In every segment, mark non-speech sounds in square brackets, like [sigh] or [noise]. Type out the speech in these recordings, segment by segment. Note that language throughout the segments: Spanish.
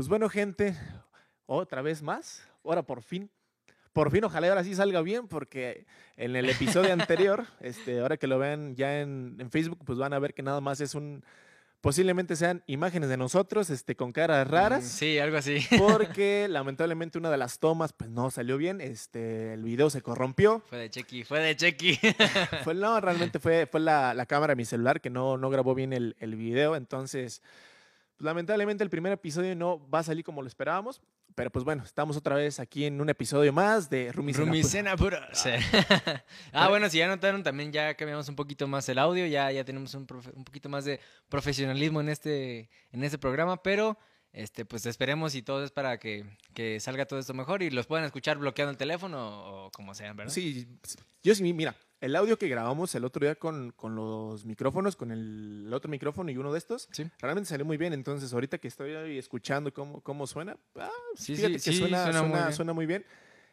Pues bueno, gente, otra vez más. Ahora por fin. Por fin, ojalá ahora sí salga bien, porque en el episodio anterior, [laughs] este, ahora que lo vean ya en, en Facebook, pues van a ver que nada más es un, posiblemente sean imágenes de nosotros este, con caras raras. Sí, algo así. [laughs] Porque lamentablemente una de las tomas pues no salió bien, este, el video se corrompió. Fue de Chequi, fue de Chequi. Fue, no, realmente fue, fue la, la cámara de mi celular que no, no grabó bien el, el video, entonces lamentablemente el primer episodio no va a salir como lo esperábamos, pero pues bueno, estamos otra vez aquí en un episodio más de Rumicena. Rumicena pura. Sí. [laughs] [laughs] ah, bueno, si ya notaron, también ya cambiamos un poquito más el audio, ya, ya tenemos un, profe- un poquito más de profesionalismo en este, en este programa, pero este, pues esperemos y todo es para que, que salga todo esto mejor y los puedan escuchar bloqueando el teléfono o como sean, ¿verdad? Sí, yo sí, mira, el audio que grabamos el otro día con, con los micrófonos, con el, el otro micrófono y uno de estos, Sí. realmente salió muy bien. Entonces, ahorita que estoy escuchando cómo, cómo suena, ah, Sí, fíjate sí, que sí, suena, suena muy suena- bien. suena muy bien.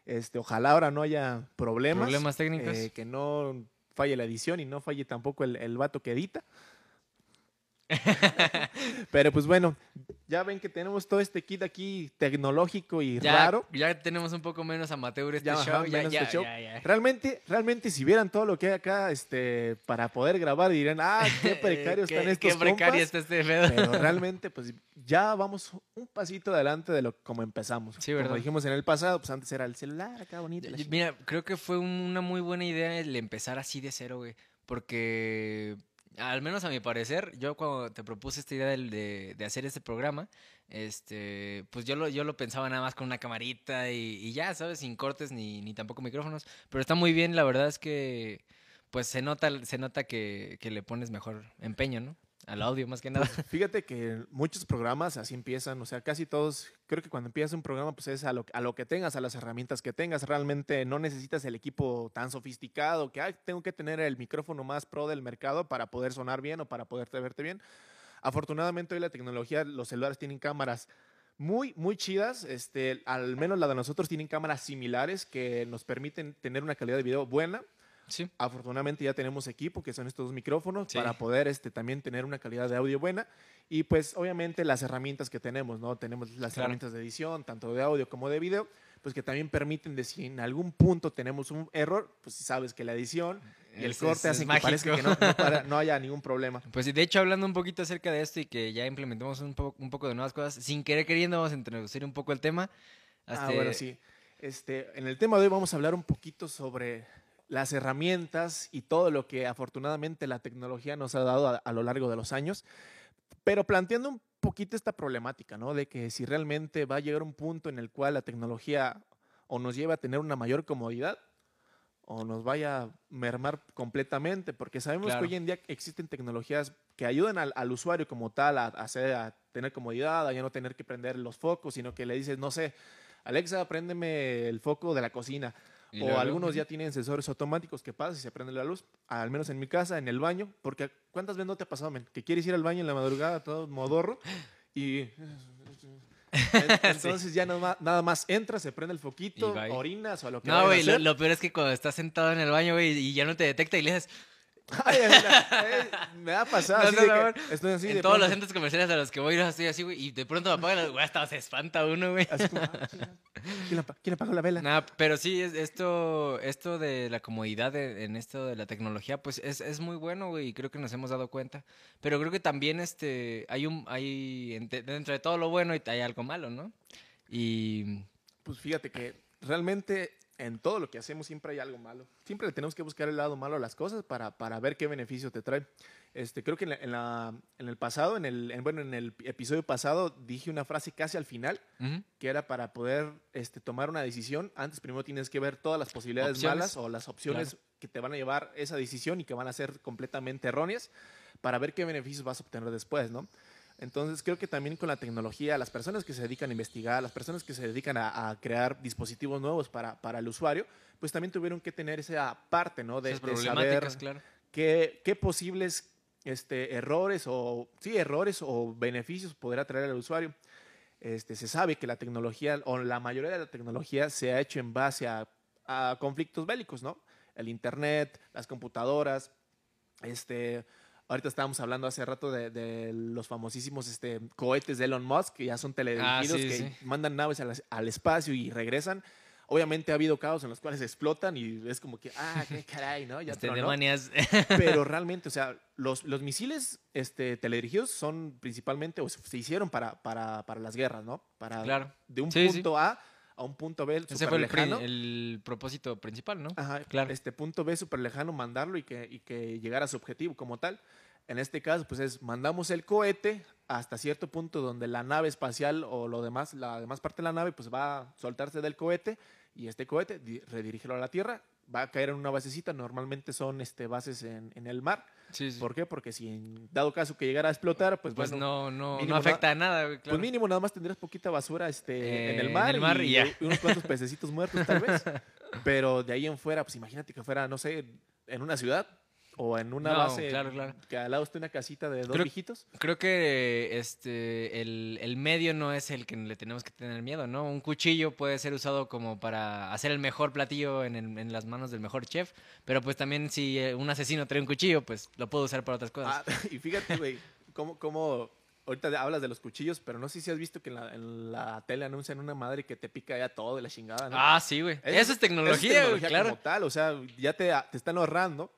Este, ojalá ahora no haya problemas. Problemas técnicos. eh, que no falle la edición y no falle tampoco el, el vato que edita. [laughs] Pero pues bueno, ya ven que tenemos todo este kit aquí tecnológico y ya, raro. ya tenemos un poco menos amateur este Ya, show. ya, este show. Realmente, realmente, si vieran todo lo que hay acá, este, para poder grabar, dirían, ah, [laughs] qué precario Qué- están estos Qué precario compas". está este pedo. Pero [laughs] realmente, pues ya vamos un pasito adelante de lo como empezamos. Sí, Como ¿verdad? dijimos en el pasado, pues antes era el celular, acá bonito. Mira, creo que fue una muy buena idea el empezar así de cero, güey. Porque, al menos a mi parecer, yo cuando te propuse esta idea del- de, de hacer este programa, este, pues yo lo, yo lo pensaba nada más con una camarita y, y ya, ¿sabes? Sin cortes ni, ni tampoco micrófonos. Pero está muy bien, la verdad es que, pues se nota, se nota que, que le pones mejor empeño, ¿no? Al audio más que nada. Fíjate que muchos programas así empiezan, o sea, casi todos, creo que cuando empiezas un programa, pues es a lo, a lo que tengas, a las herramientas que tengas. Realmente no necesitas el equipo tan sofisticado que "Ay, tengo que tener el micrófono más pro del mercado para poder sonar bien o para poderte verte bien. Afortunadamente hoy la tecnología, los celulares tienen cámaras muy, muy chidas. Este, al menos la de nosotros tienen cámaras similares que nos permiten tener una calidad de video buena. Sí. Afortunadamente ya tenemos equipo, que son estos dos micrófonos, Sí. para poder este, también tener una calidad de audio buena. Y pues obviamente las herramientas que tenemos, ¿no? Tenemos las Claro. herramientas de edición, tanto de audio como de video, pues que también permiten de si en algún punto tenemos un error, pues sabes que la edición y el Es- corte hacen que parezca que no, no para- [laughs] no haya ningún problema. Pues de hecho, hablando un poquito acerca de esto y que ya implementamos un, po- un poco de nuevas cosas, sin querer queriendo vamos a introducir un poco el tema. Ah, Este, bueno, sí. Este, en el tema de hoy vamos a hablar un poquito sobre las herramientas y todo lo que afortunadamente la tecnología nos ha dado a, a lo largo de los años, pero planteando un poquito esta problemática, ¿no? De que si realmente va a llegar un punto en el cual la tecnología o nos lleva a tener una mayor comodidad o nos vaya a mermar completamente, porque sabemos Claro. que hoy en día existen tecnologías que ayudan al, al usuario como tal a, hacer, a tener comodidad, a ya no tener que prender los focos, sino que le dices, no sé, Alexa, préndeme el foco de la cocina. O algunos ya tienen sensores automáticos que pasa y se prende la luz, al menos en mi casa, en el baño, porque ¿cuántas veces no te ha pasado, men? Que quieres ir al baño en la madrugada todo modorro y... [laughs] En- Entonces ya nada más, nada más entras, se prende el foquito, orinas o lo que No, güey, lo, lo peor es que cuando estás sentado en el baño, güey, y ya no te detecta y le dices, Ay, eh, me ha pasado [laughs] No, así no, de no, que bueno, estoy así en de todos los centros comerciales a los que voy, yo estoy así, güey, y de pronto me apagan las güey, hasta se espanta uno, güey. como, ah, ¿quién, quién apagó la vela? Nah, pero sí, es- esto, esto de la comodidad de- en esto de la tecnología, pues es, es muy bueno, güey, y creo que nos hemos dado cuenta. Pero creo que también este, hay un, hay, dentro de todo lo bueno y hay algo malo, ¿no? Y Pues fíjate que realmente en todo lo que hacemos siempre hay algo malo. Siempre le tenemos que buscar el lado malo a las cosas para, para ver qué beneficio te trae. Este, creo que en, la- en la- en el pasado, en el, en- bueno, en el episodio pasado dije una frase casi al final, que era para poder este, tomar una decisión, antes primero tienes que ver todas las posibilidades Opciones. malas o las opciones que te van a llevar esa decisión y que van a ser completamente erróneas para ver qué beneficios vas a obtener después, ¿no? Entonces creo que también con la tecnología, las personas que se dedican a investigar, las personas que se dedican a, a crear dispositivos nuevos para, para el usuario, pues también tuvieron que tener esa parte, ¿no? De, de saber claro. qué, qué posibles este, errores o sí errores o beneficios podrá traer al usuario. Este, se sabe que la tecnología o la mayoría de la tecnología se ha hecho en base a, a conflictos bélicos, ¿no? El internet, las computadoras, este, Ahorita estábamos hablando hace rato de, de los famosísimos este, cohetes de Elon Musk, que ya son teledirigidos, Ah, sí, que sí. mandan naves al, al espacio y regresan. Obviamente ha habido casos en los cuales explotan y es como que, ah, qué caray, ¿no? Ya Este. [laughs] Pero [laughs] realmente, o sea, los, los misiles este, teledirigidos son principalmente, o se hicieron para, para, para las guerras, ¿no? Para Claro. de un Sí, sí. punto A a un punto B Ese fue el, lejano. el propósito principal, ¿no? Ajá, Claro. Este punto B súper lejano, mandarlo y que, y que llegara a su objetivo como tal. En este caso, pues es, mandamos el cohete hasta cierto punto donde la nave espacial o lo demás, la demás parte de la nave, pues va a soltarse del cohete y este cohete, di- redirigirlo a la Tierra, va a caer en una basecita, normalmente son este, bases en, en el mar. Sí, sí. ¿Por qué? Porque si en dado caso que llegara a explotar, pues, Pues, bueno, no, no, no afecta a nada, güey, claro. pues mínimo nada más tendrías poquita basura este, Eh, en el en mar, el mar y ya. unos cuantos [laughs] pececitos muertos tal vez. Pero de ahí en fuera, pues imagínate que fuera, no sé, en una ciudad o en una No, base claro, claro. que al lado esté una casita de dos Creo- viejitos. Creo que este el, el medio no es el que le tenemos que tener miedo, ¿no? Un cuchillo puede ser usado como para hacer el mejor platillo en, el- en las manos del mejor chef, pero pues también si eh, un asesino trae un cuchillo, pues lo puedo usar para otras cosas. Ah, [laughs] y fíjate, güey, cómo, cómo ahorita hablas de los cuchillos, pero no sé si has visto que en la, en la tele anuncian una madre que te pica ya todo de la chingada, ¿no? Ah, sí, güey. Eso es tecnología, güey, claro. como tal, o sea, ya te, te están ahorrando.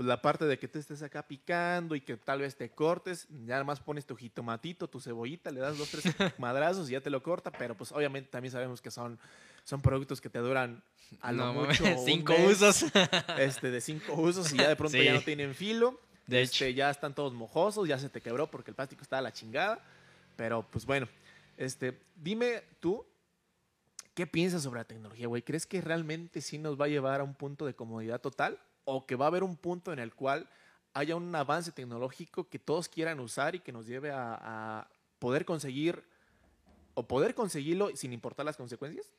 Pues la parte de que te estés acá picando y que tal vez te cortes, ya nada más pones tu jitomatito, tu cebollita, le das dos, tres [laughs] madrazos y ya te lo corta, pero pues obviamente también sabemos que son, son productos que te duran a lo No, [laughs] mucho cinco mes, usos. este, de cinco usos y ya de pronto [laughs] ya no tienen filo. De este, ya están todos mojosos, ya se te quebró porque el plástico está a la chingada. Pero pues bueno, este, dime tú, ¿qué piensas sobre la tecnología, güey? ¿Crees que realmente sí nos va a llevar a un punto de comodidad total? ¿O que va a haber un punto en el cual haya un avance tecnológico que todos quieran usar y que nos lleve a, poder conseguir o poder conseguirlo sin importar las consecuencias?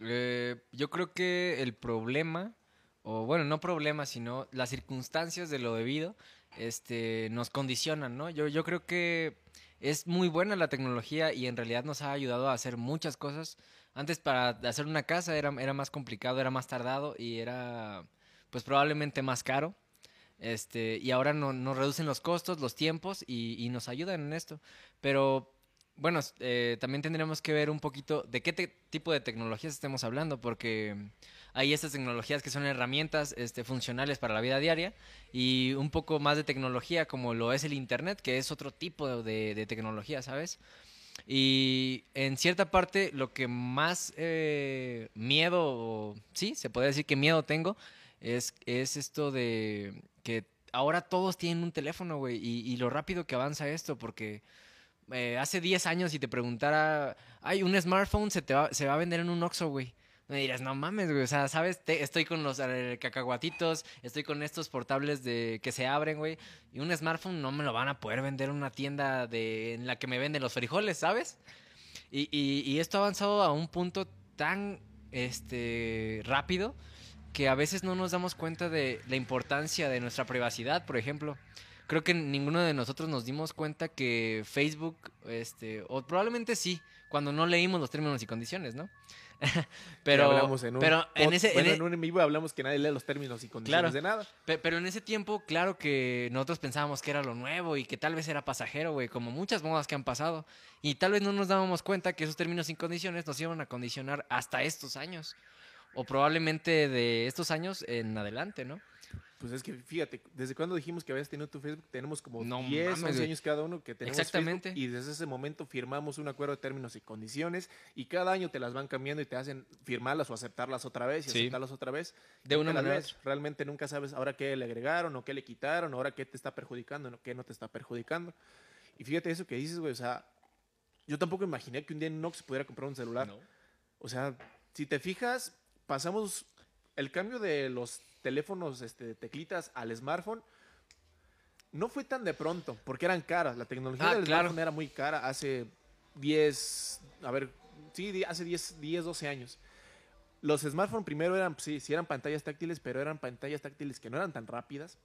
Eh, yo creo que el problema, o bueno, no problema, sino las circunstancias de lo debido, este, nos condicionan, ¿no? Yo, yo creo que es muy buena la tecnología y en realidad nos ha ayudado a hacer muchas cosas. Antes para hacer una casa era, era más complicado, era más tardado y era pues probablemente más caro. Este, y ahora no- nos reducen los costos, los tiempos y, y nos ayudan en esto. Pero bueno, eh, también tendremos que ver un poquito de qué tipo de tecnologías estemos hablando, porque hay estas tecnologías que son herramientas este, funcionales para la vida diaria y un poco más de tecnología como lo es el Internet, que es otro tipo de, de tecnología, ¿sabes? Y en cierta parte lo que más eh, miedo, sí, se puede decir que miedo tengo, es, es esto de que ahora todos tienen un teléfono, güey, y, y lo rápido que avanza esto, porque eh, hace 10 años si te preguntara, hay un smartphone se, te va, se va a vender en un Oxxo, güey. Me dirás, no mames, güey. O sea, ¿sabes? Te- estoy con los eh, cacahuatitos, estoy con estos portables de que se abren, güey. Y un smartphone no me lo van a poder vender en una tienda de, en la que me venden los frijoles, ¿sabes? Y, y- y esto ha avanzado a un punto tan este, rápido que a veces no nos damos cuenta de la importancia de nuestra privacidad, por ejemplo. Creo que ninguno de nosotros nos dimos cuenta que Facebook, este, o probablemente sí, cuando no leímos los términos y condiciones, ¿no? [laughs] pero, hablamos en un pero en ese, en bueno, e- en un en vivo hablamos que nadie lee los términos y condiciones Claro. de nada. Pe- Pero en ese tiempo, claro que nosotros pensábamos que era lo nuevo y que tal vez era pasajero, güey, como muchas modas que han pasado. Y tal vez no nos dábamos cuenta que esos términos y condiciones nos iban a condicionar hasta estos años. O probablemente de estos años en adelante, ¿no? Pues es que fíjate, desde cuando dijimos que habías tenido tu Facebook, tenemos como No 10, mames, 11 güey. años cada uno que tenemos Exactamente. Facebook, y desde ese momento firmamos un acuerdo de términos y condiciones y cada año te las van cambiando y te hacen firmarlas o aceptarlas otra vez y Sí. aceptarlas otra vez. De una manera lees. Realmente nunca sabes ahora qué le agregaron o qué le quitaron, ahora qué te está perjudicando o qué no te está perjudicando. Y fíjate eso que dices, güey, o sea, yo tampoco imaginé que un día en Nox pudiera comprar un celular. O sea, si te fijas, pasamos el cambio de los teléfonos este, de teclitas al smartphone. No fue tan de pronto, porque eran caras. La tecnología Ah, del claro. smartphone era muy cara hace 10, a ver, sí, hace 10, 10 12 años. Los smartphones primero eran, sí, sí eran pantallas táctiles, pero eran pantallas táctiles que no eran tan rápidas,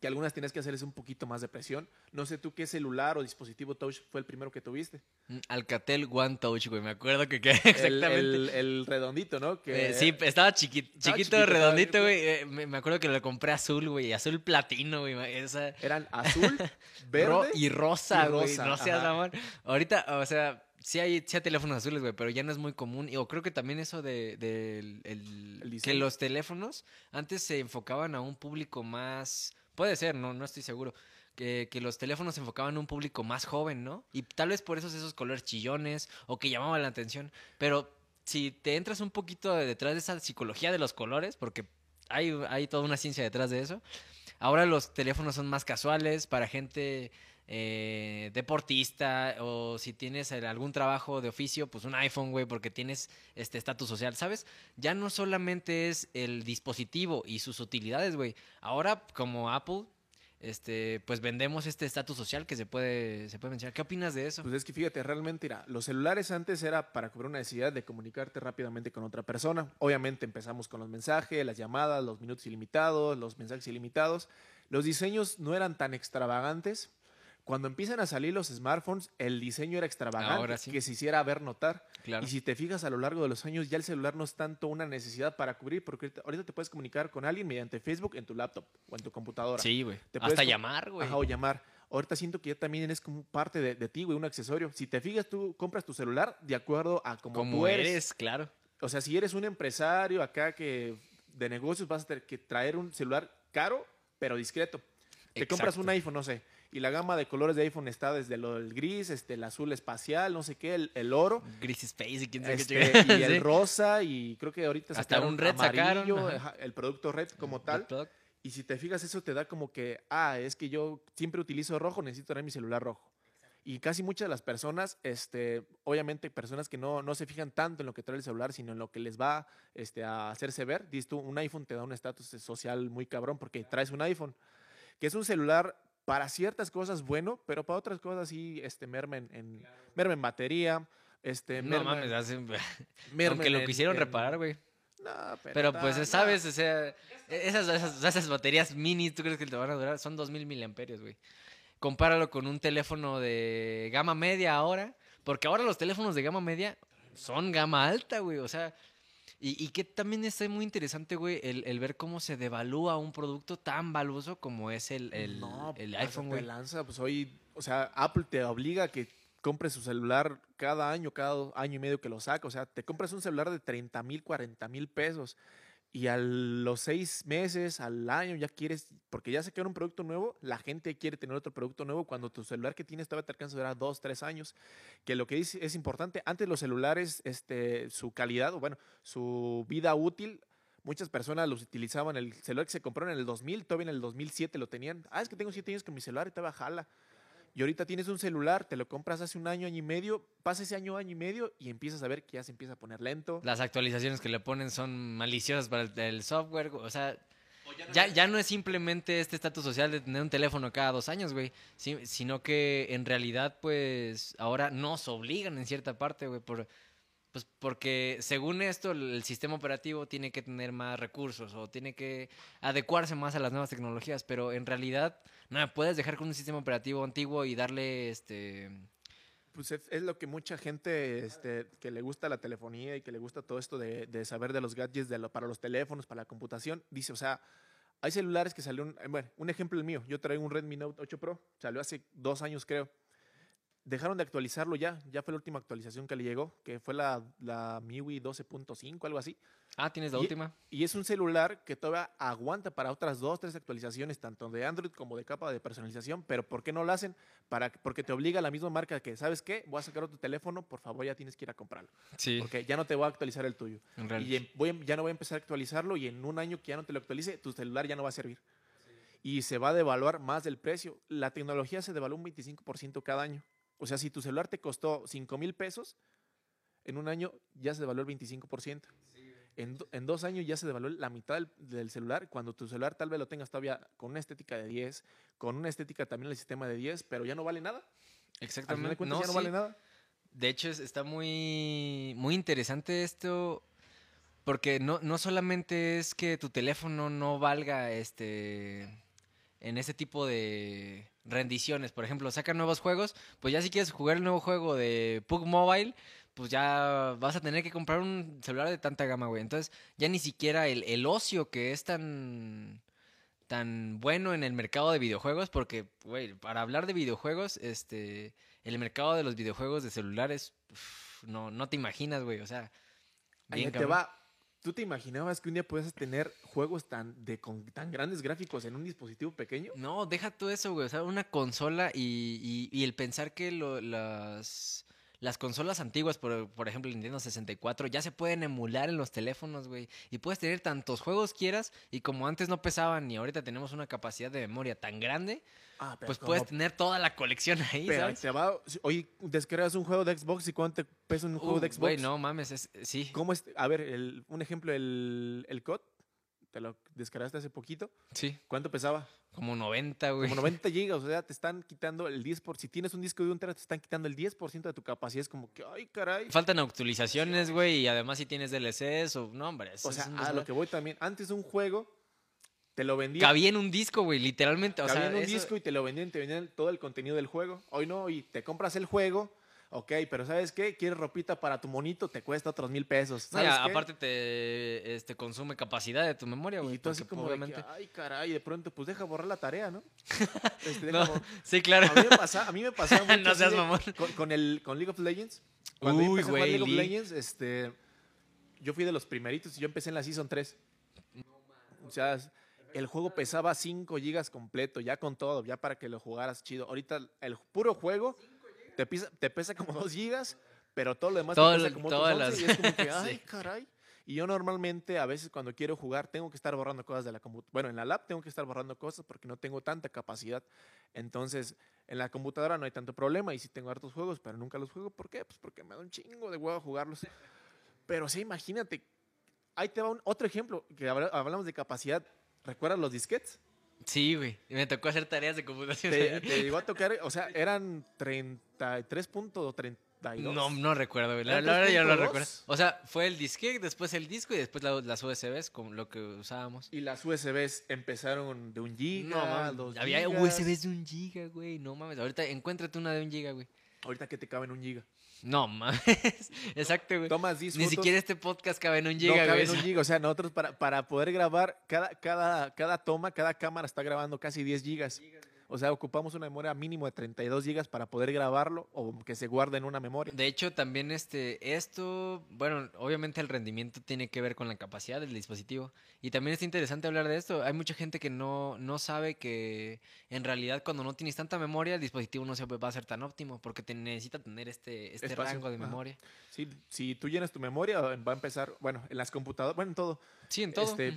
que algunas tienes que hacerles un poquito más de presión. No sé tú qué celular o dispositivo touch fue el primero que tuviste. Mm, Alcatel One Touch, güey. Me acuerdo que, que [laughs] exactamente. El, el redondito, ¿no? Que, Eh, sí, estaba chiqui- Estaba chiquito, chiquito, redondito, güey. Eh, me, me acuerdo que lo compré azul, güey. Azul platino, güey. Esa... Eran [laughs] azul, verde Ro- y rosa, y güey. rosa, No seas mamón. Ahorita, o sea, sí hay, sí hay teléfonos azules, güey, pero ya no es muy común. Y o creo que también eso de, el- El que los teléfonos antes se enfocaban a un público más. Puede ser, no, no estoy seguro. Que, que los teléfonos se enfocaban a un público más joven, ¿no? Y tal vez por eso esos colores chillones o que llamaban la atención. Pero si te entras un poquito detrás de esa psicología de los colores, porque hay, hay toda una ciencia detrás de eso. Ahora los teléfonos son más casuales para gente eh, deportista o si tienes el- algún trabajo de oficio, pues un iPhone, güey, porque tienes este estatus social, ¿sabes? Ya no solamente es el dispositivo y sus utilidades, güey. Ahora, como Apple, este, pues vendemos este estatus social que se puede, se puede mencionar. ¿Qué opinas de eso? Pues es que fíjate, realmente, mira, los celulares antes era para cubrir una necesidad de comunicarte rápidamente con otra persona. Obviamente empezamos con los mensajes, las llamadas, los minutos ilimitados, los mensajes ilimitados. Los diseños no eran tan extravagantes. Cuando empiezan a salir los smartphones, el diseño era extravagante, sí. que se hiciera ver notar. Claro. Y si te fijas a lo largo de los años, ya el celular no es tanto una necesidad para cubrir, porque ahorita, te puedes comunicar con alguien mediante Facebook en tu laptop o en tu computadora. Sí, güey. Hasta llamar, güey. Ajá, o llamar. Ahorita siento que ya también es como parte de, de ti, güey, un accesorio. Si te fijas, tú compras tu celular de acuerdo a cómo Como tú eres. eres. claro. O sea, si eres un empresario acá que de negocios vas a tener que traer un celular caro, pero discreto. Te compras un iPhone, no sé, y la gama de colores de iPhone está desde lo del gris, este, el azul espacial, no sé qué, el, el oro, Gris Space y quién sabe este, qué y el [laughs] Sí. rosa, y creo que ahorita Hasta sacaron un red sacaron, amarillo, ajá, el producto red como tal. Y si te fijas, eso te da como que, ah, es que yo siempre utilizo rojo, necesito tener mi celular rojo. Y casi muchas de las personas, este, obviamente personas que no, no se fijan tanto en lo que trae el celular, sino en lo que les va este, a hacerse ver. Dices tú, un iPhone te da un estatus social muy cabrón porque traes un iPhone, que es un celular para ciertas cosas bueno, pero para otras cosas sí este, merma en, en- merma en batería. Este, No merma- mames, hace- merma [laughs] [laughs] aunque lo quisieron en- reparar, güey. No, pero, Pero ta- pues, no. ¿sabes? O sea, e-, esas, esas, esas baterías mini, ¿tú crees que te van a durar? Son 2000 miliamperios, güey. Compáralo con un teléfono de gama media ahora, porque ahora los teléfonos de gama media son gama alta, güey. O sea, y, y que también está muy interesante, güey, el, el ver cómo se devalúa un producto tan valuoso como es el, el, No, el pásate iPhone, güey. lanza, pues hoy, o sea, Apple te obliga a que compres su celular cada año, cada año y medio que lo saca. O sea, te compras un celular de 30 mil, 40 mil pesos y a los seis meses, al año ya quieres, porque ya sacaron un producto nuevo, la gente quiere tener otro producto nuevo cuando tu celular que tienes todavía te alcanza a durar dos, tres años. Que lo que es, es importante, antes los celulares, este, su calidad, o bueno, su vida útil Muchas personas los utilizaban, el celular que se compraron en el 2000, todavía en el 2007 lo tenían. Ah, es que tengo siete años con mi celular y todavía jala. Y ahorita tienes un celular, te lo compras hace un año, año y medio, pasa ese año, año y medio y empiezas a ver que ya se empieza a poner lento. Las actualizaciones que le ponen son maliciosas para el, el software, o sea, ya, ya no es simplemente este estatus social de tener un teléfono cada dos años, güey, sino que en realidad, pues, ahora nos obligan en cierta parte, güey, por, pues porque según esto el, sistema operativo tiene que tener más recursos o tiene que adecuarse más a las nuevas tecnologías, pero en realidad no puedes dejar con un sistema operativo antiguo y darle, este, Pues es, lo que mucha gente este, que le gusta la telefonía y que le gusta todo esto de, saber de los gadgets de lo- para los teléfonos, para la computación, dice, o sea, hay celulares que salieron, eh, bueno, un ejemplo el mío, yo traigo un Redmi Note 8 Pro, salió hace dos años creo. Dejaron de actualizarlo ya, ya fue la última actualización que le llegó, que fue la, la MIUI 12.5, algo así. ah, tienes la Y- última. Y es un celular que todavía aguanta para otras dos, tres actualizaciones, tanto de Android como de capa de personalización. Pero ¿por qué no lo hacen? Para, porque te obliga la misma marca que, ¿sabes qué? Voy a sacar otro teléfono, por favor ya tienes que ir a comprarlo. Sí, Porque ya no te voy a actualizar el tuyo. en Y realidad. em- voy a- ya no voy a empezar a actualizarlo y en un año que ya no te lo actualice, tu celular ya no va a servir. Y se va a devaluar más del precio. La tecnología se devalúa un 25% cada año. O sea, si tu celular te costó 5 mil pesos, en un año ya se devaluó el 25%. En, do- en dos años ya se devaluó la mitad del, del celular, cuando tu celular tal vez lo tengas todavía con una estética de 10, con una estética también del sistema de 10, pero ya no vale nada. Al final de Exactamente. cuentas No, ya no sí. vale nada. De hecho, es- está muy, muy interesante esto. Porque no, no solamente es que tu teléfono no valga este en ese tipo de rendiciones. Por ejemplo, sacan nuevos juegos, pues ya si quieres jugar el nuevo juego de Pug Mobile, pues ya vas a tener que comprar un celular de tanta gama, güey. Entonces, ya ni siquiera el, el ocio que es tan tan bueno en el mercado de videojuegos, porque, güey, para hablar de videojuegos, este, el mercado de los videojuegos de celulares, uf, no, no te imaginas, güey, o sea, Ahí te va. ¿Tú te imaginabas que un día puedes tener juegos tan, de, con tan grandes gráficos en un dispositivo pequeño? No, deja tú eso, güey. O sea, una consola y, y- y el pensar que lo- las, las consolas antiguas, por, por ejemplo, el Nintendo 64, ya se pueden emular en los teléfonos, güey. Y puedes tener tantos juegos quieras y como antes no pesaban y ahorita tenemos una capacidad de memoria tan grande, Ah, pues como- puedes tener toda la colección [laughs] ahí, Pero ¿sabes? te va. Oye, descargas un juego de Xbox y cuánto te pesa un juego Uh, de Xbox. Güey, no mames, es, sí, ¿Cómo es? A ver, el- un ejemplo, el, el COD. Te lo descargaste hace poquito. sí. ¿Cuánto pesaba? Como 90, güey. Como 90 gigas. O sea, te están quitando el 10%. Por, si tienes un disco de un tera, te están quitando el 10% de tu capacidad. Es como que, ay, caray. Faltan actualizaciones, güey, y además si tienes DLCs o... No, hombre, O sea, a lo que voy también. Antes un juego te lo vendían. Cabía en un disco, güey, literalmente. O cabía sea, en un eso- disco y te lo vendían, te vendían todo el contenido del juego. Hoy no, y te compras el juego, ok, pero ¿sabes qué? Quieres ropita para tu monito, te cuesta otros mil pesos. No, ¿Sabes a- qué? aparte te este, consume capacidad de tu memoria, güey. y tú así como pues, de que, obviamente... ay, caray, de pronto, pues deja borrar la tarea, ¿no? [laughs] Este, No, sí, claro. A mí me pasa, a mí me pasaba [laughs] mucho No seas mamón. Con, con el, con League of Legends. Cuando yo Uy, a güey, League of. Legends, este, yo fui de los primeritos y yo empecé en la Season 3. O sea, el juego pesaba 5 gigas completo, ya con todo, ya para que lo jugaras chido. Ahorita el puro juego te pesa, te pesa como [laughs] 2 gigas, pero todo lo demás Todo te pesa como todas otros 11 las- y es como que, [laughs] Sí. ay, caray. Y yo normalmente, a veces cuando quiero jugar, tengo que estar borrando cosas de la computadora. Bueno, en la lab tengo que estar borrando cosas porque no tengo tanta capacidad. Entonces, en la computadora no hay tanto problema y sí tengo hartos juegos, pero nunca los juego. ¿Por qué? Pues porque me da un chingo de huevo jugarlos. Pero sí, imagínate. Ahí te va un, otro ejemplo, que habla- hablamos de capacidad. ¿Recuerdas los disquetes? Sí, güey. Me tocó hacer tareas de computación. Te, [laughs] te llegó a tocar, o sea, eran 33.32. No, no recuerdo, güey. La, ¿Eran la verdad yo no 3.2? recuerdo. O sea, fue el disque, después el disco y después la- las USBs, como lo que usábamos. Y las USBs empezaron de un giga, No mames, dos había gigas. USBs de un giga, güey. No mames. Ahorita encuéntrate una de un giga, güey. Ahorita que te cabe en un giga. No mames. [laughs] Exacto, güey. Tomas 10 Ni fotos, siquiera este podcast cabe en un no giga, cabe güey. en un giga. O sea, nosotros para, para poder grabar, cada, cada, cada toma, cada cámara está grabando casi 10 gigas. O sea, ocupamos una memoria mínimo de 32 gigas para poder grabarlo o que se guarde en una memoria. De hecho, también este, esto, bueno, obviamente el rendimiento tiene que ver con la capacidad del dispositivo. Y también es interesante hablar de esto. Hay mucha gente que no, no sabe que en realidad cuando no tienes tanta memoria, el dispositivo no se va a ser tan óptimo porque te necesita tener este, este Espacio, rango de ajá. memoria. Sí, si tú llenas tu memoria, va a empezar, bueno, en las computadoras, bueno, en todo. Sí, en todo. Este,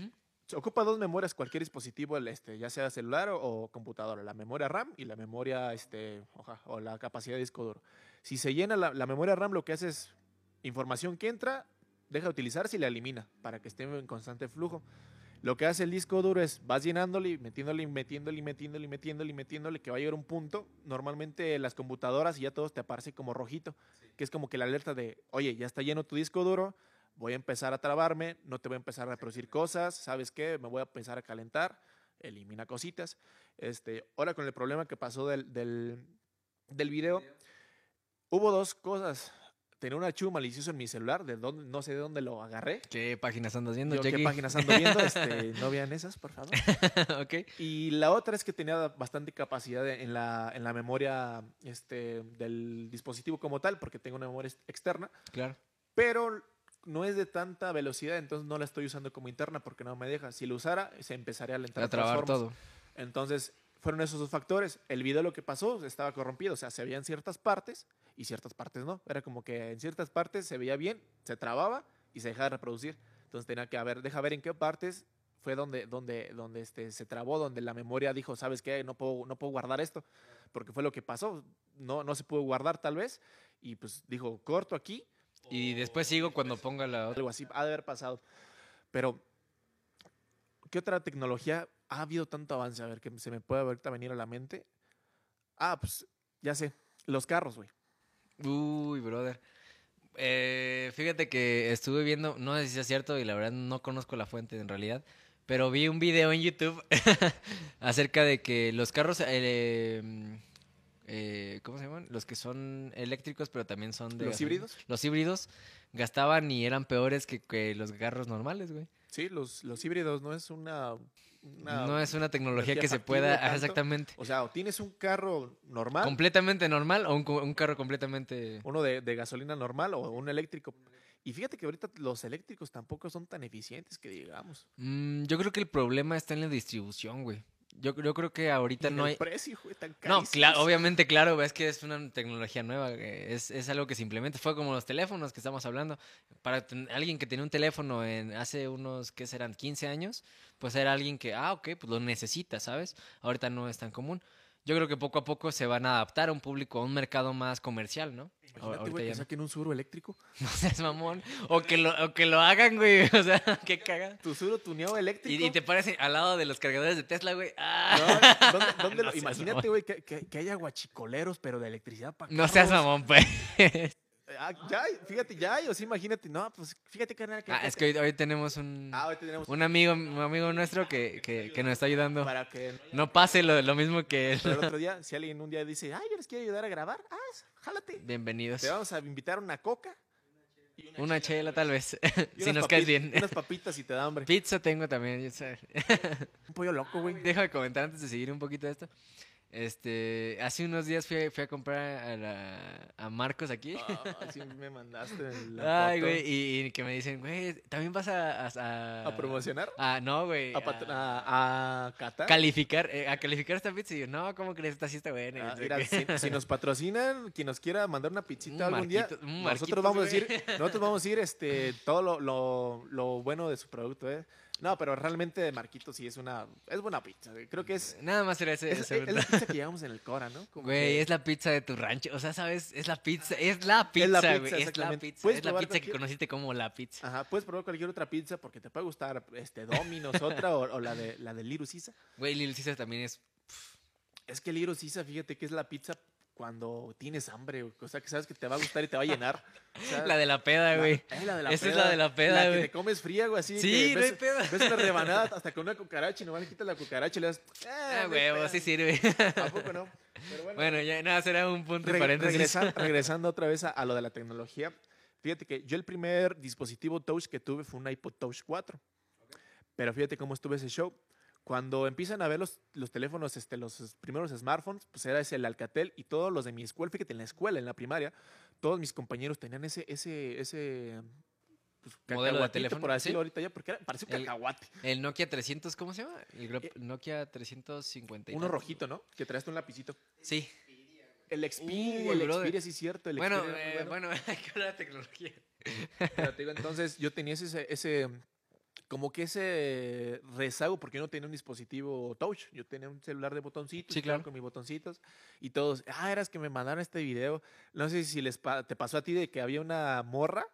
ocupa dos memorias cualquier dispositivo, el, este, ya sea celular o, o computadora, la memoria RAM y la memoria este, oja, o la capacidad de disco duro. Si se llena la, la memoria RAM, lo que hace es información que entra, deja de utilizarse y la elimina para que esté en constante flujo. Lo que hace el disco duro es vas llenándole, y metiéndole, y metiéndole, y metiéndole, y metiéndole, y metiéndole, que va a llegar un punto. Normalmente las computadoras y ya todos te aparece como rojito, que es como que la alerta de, oye, ya está lleno tu disco duro, voy a empezar a trabarme, no te voy a empezar a reproducir cosas, ¿sabes qué? Me voy a empezar a calentar, elimina cositas. Este, ahora con el problema que pasó del, del, del video, hubo dos cosas. Tenía un archivo malicioso en mi celular, de dónde, no sé de dónde lo agarré. ¿Qué páginas andas viendo, Yo, ¿Qué páginas ando viendo? Este, [laughs] no vean esas, por favor. [laughs] ok. Y la otra es que tenía bastante capacidad en la, en la memoria este, del dispositivo como tal, porque tengo una memoria ex- externa, Claro. pero no es de tanta velocidad, entonces no la estoy usando como interna porque no me deja. Si lo usara, se empezaría a alentar. A trabar todo. Entonces, fueron esos dos factores. El video lo que pasó estaba corrompido, o sea, se veían ciertas partes y ciertas partes no. Era como que en ciertas partes se veía bien, se trababa y se dejaba de reproducir. Entonces tenía que ver, deja ver en qué partes fue donde, donde, donde este, se trabó, donde la memoria dijo, ¿sabes qué? No puedo, no puedo guardar esto, porque fue lo que pasó. No, no se pudo guardar tal vez y pues dijo, corto aquí, Y después sigo cuando ponga la otra. algo así, ha de haber pasado. Pero, ¿qué otra tecnología ha habido tanto avance? A ver, que se me puede ahorita venir a la mente. Ah, pues, ya sé, los carros, güey. Uy, brother. Eh, fíjate que estuve viendo, no sé si es cierto y la verdad no conozco la fuente en realidad, Pero vi un video en YouTube [laughs] acerca de que los carros, eh, eh, ¿cómo se llaman? Los que son eléctricos, pero también son de... ¿Los gasolina. híbridos? Los híbridos gastaban y eran peores que, que los carros normales, güey. Sí, los, los híbridos no es una... una- no es una tecnología que se pueda... tanto. exactamente. O sea, o tienes un carro normal, Completamente normal o un, un carro completamente... uno de, de gasolina normal o un eléctrico. Y fíjate que ahorita los eléctricos tampoco son tan eficientes que digamos. Mm, yo creo que el problema está en la distribución, güey. Yo, yo creo que ahorita no el hay... precio, güey, tan No, claro, obviamente, claro, es que es una tecnología nueva, güey, es, es algo que simplemente fue como los teléfonos que estamos hablando. Para alguien que tenía un teléfono en hace unos, ¿qué serán? 15 años, pues era alguien que, ah, ok, pues lo necesita, ¿sabes? Ahorita no es tan común. Yo creo que poco a poco se van a adaptar a un público, a un mercado más comercial, ¿no? Imagínate, güey, que saquen un Suro eléctrico. [laughs] No seas mamón. O que lo, o que lo hagan, güey. [laughs] O sea, qué caga. Tu Suro tuneado eléctrico. Y, y te parece al lado de los cargadores de Tesla, güey. Ah. No, ¿dónde- dónde [laughs] No lo- imagínate, güey, que, que- que haya guachicoleros, pero de electricidad para No seas mamón, pues. Ah, ya, hay, fíjate, ya hay, o sí, imagínate. No, pues fíjate, carnal. que Ah, es que hoy, hoy tenemos un, Ah, hoy tenemos un amigo, un amigo nuestro que, que, que nos está ayudando. para que No pase lo, lo mismo que él. el [laughs] otro día, si alguien un día dice, ay, yo les quiero ayudar a grabar, ah, jálate. Bienvenidos. Te vamos a invitar una coca. y Una chela, tal vez. [laughs] si nos caes bien. Unas papitas y te da hambre. Pizza tengo también. ya sabes. Un pollo loco, güey. Déjame comentar antes de seguir un poquito de esto. Este, hace unos días fui, a- fui a comprar a, la- a Marcos aquí. Ah, [laughs] me mandaste la Ay, güey, y, y que me dicen, güey, ¿también vas a... A, ¿A promocionar? Ah, no, güey. ¿A, a, calificar, eh, a calificar esta pizza. Y yo, no, ¿cómo crees? Esta sí está buena. Ah, mira, si, si nos patrocinan, quien nos quiera mandar una pizzita Un algún día, nosotros vamos a decir, nosotros vamos a decir este, todo lo, lo, lo bueno de su producto, ¿eh? No, pero realmente de Marquitos sí es una, es buena pizza. Creo que es, Nada más era ese. es, ese- es la pizza que llevamos en el Cora, ¿no? Como Güey, que- es la pizza de tu rancho. O sea, ¿sabes? Es la pizza. Es la pizza, Es la pizza, güey. Es la pizza. Es la pizza que conociste como la pizza. Ajá, puedes probar cualquier otra pizza porque te puede gustar este Domino's, otra o, o la de la de Little Caesar. Güey, Little Caesar también es. Es que Little Caesar, fíjate que es la pizza cuando tienes hambre, güey. o sea, que sabes que te va a gustar y te va a llenar. [laughs] O sea, La de la peda, güey. eh, la de la Esa es peda, la de la peda, La que güey. te comes fría, güey, así. Sí, que no hay ves, pedo. ves una rebanada [laughs] hasta con una cucaracha y nomás le quitas la cucaracha y le das. Eh, Ah, no huevo, pedo". sí sirve. [laughs] ¿A poco no? Pero bueno, Bueno, ya nada, será un punto de Re- paréntesis. regresa- regresando otra vez a, a lo de la tecnología. Fíjate que yo el primer dispositivo touch que tuve fue un iPod Touch 4. Pero fíjate cómo estuvo ese show. Cuando empiezan a ver los, los teléfonos, este, los primeros smartphones, pues era ese el Alcatel y todos los de mi escuela, fíjate, en la escuela, en la primaria, todos mis compañeros tenían ese, ese, ese pues, Modelo de teléfono, por decirlo ¿sí? ahorita ya, porque era, parecía un El- cacahuate. El Nokia 300, ¿cómo se llama? El Eh, Nokia 350. y Uno rojito, ¿no? Que traías un lapicito. Sí. El Xperia, Uy, el brother. Xperia, sí es cierto. El Bueno, Xperia eh, bueno, hay que hablar de tecnología. Pero te digo, entonces yo tenía ese, ese, como que ese rezago porque yo no tenía un dispositivo touch. Yo tenía un celular de botoncitos, Sí, claro. con mis botoncitos y todos, ah, eras que me mandaron este video. No sé si les pa- te pasó a ti de que había una morra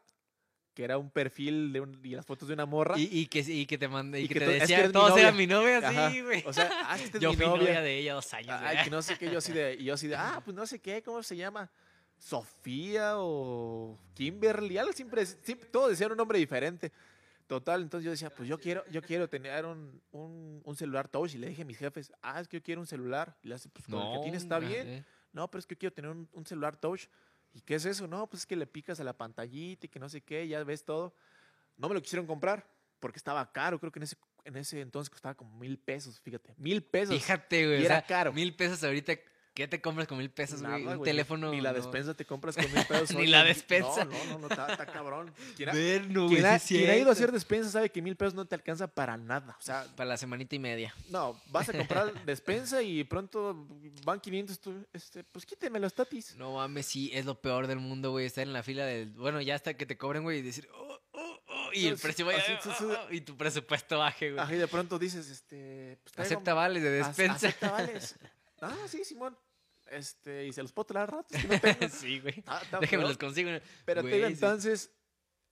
que era un perfil de un- y las fotos de una morra. Y, y que, y que te mandé, y, Y que, que te tú- es que decía, todos novia". eran mi novia, Ajá. sí, güey. O sea, ah, esta es [laughs] Yo mi fui novia. novia de ella dos años. Ay, que no sé qué, yo así de, y yo así de, [laughs] ah, pues no sé qué, ¿cómo se llama? Sofía o Kimberly, algo siempre, siempre todos decían un nombre diferente. Total, entonces yo decía, pues yo quiero, yo quiero tener un, un, un celular touch. Y le dije a mis jefes, ah, es que yo quiero un celular. Y le hace, pues con el que tienes está bien. eh. No, pero es que yo quiero tener un, un celular touch. ¿Y qué es eso? No, pues es que le picas a la pantallita y que no sé qué, ya ves todo. No me lo quisieron comprar porque estaba caro. Creo que en ese, en ese entonces costaba como mil pesos, fíjate. Mil pesos. Fíjate, güey. Y o era sea, caro. Mil pesos ahorita. ¿Qué te compras con mil pesos, güey? Un güey, teléfono. Ni la no. despensa te compras con mil [laughs] pesos. Ni la en- despensa. No, no, no, está, está cabrón. ¿Quién ha, Ver, no, quien güey, ha- ha ido a hacer despensa sabe que mil pesos no te alcanza para nada. O sea, Para la semanita y media. no, vas a comprar [laughs] despensa y pronto van 500. Tú, este, pues quíteme los tatis. No mames, sí, es lo peor del mundo, güey. Estar en la fila del. Bueno, ya hasta que te cobren, güey, y decir. "Oh, oh, oh", y el precio vaya. "Oh, oh", y tu presupuesto baje, güey. Ajá, y de pronto dices, este. Pues, Acepta vales de despensa. Acepta vales. [laughs] Ah, sí, Simón. Este, y se los puedo traer ratos. que no tengo. [laughs] sí, güey. Ah, Déjame los consigo. Pero te Güey, digo, sí. entonces,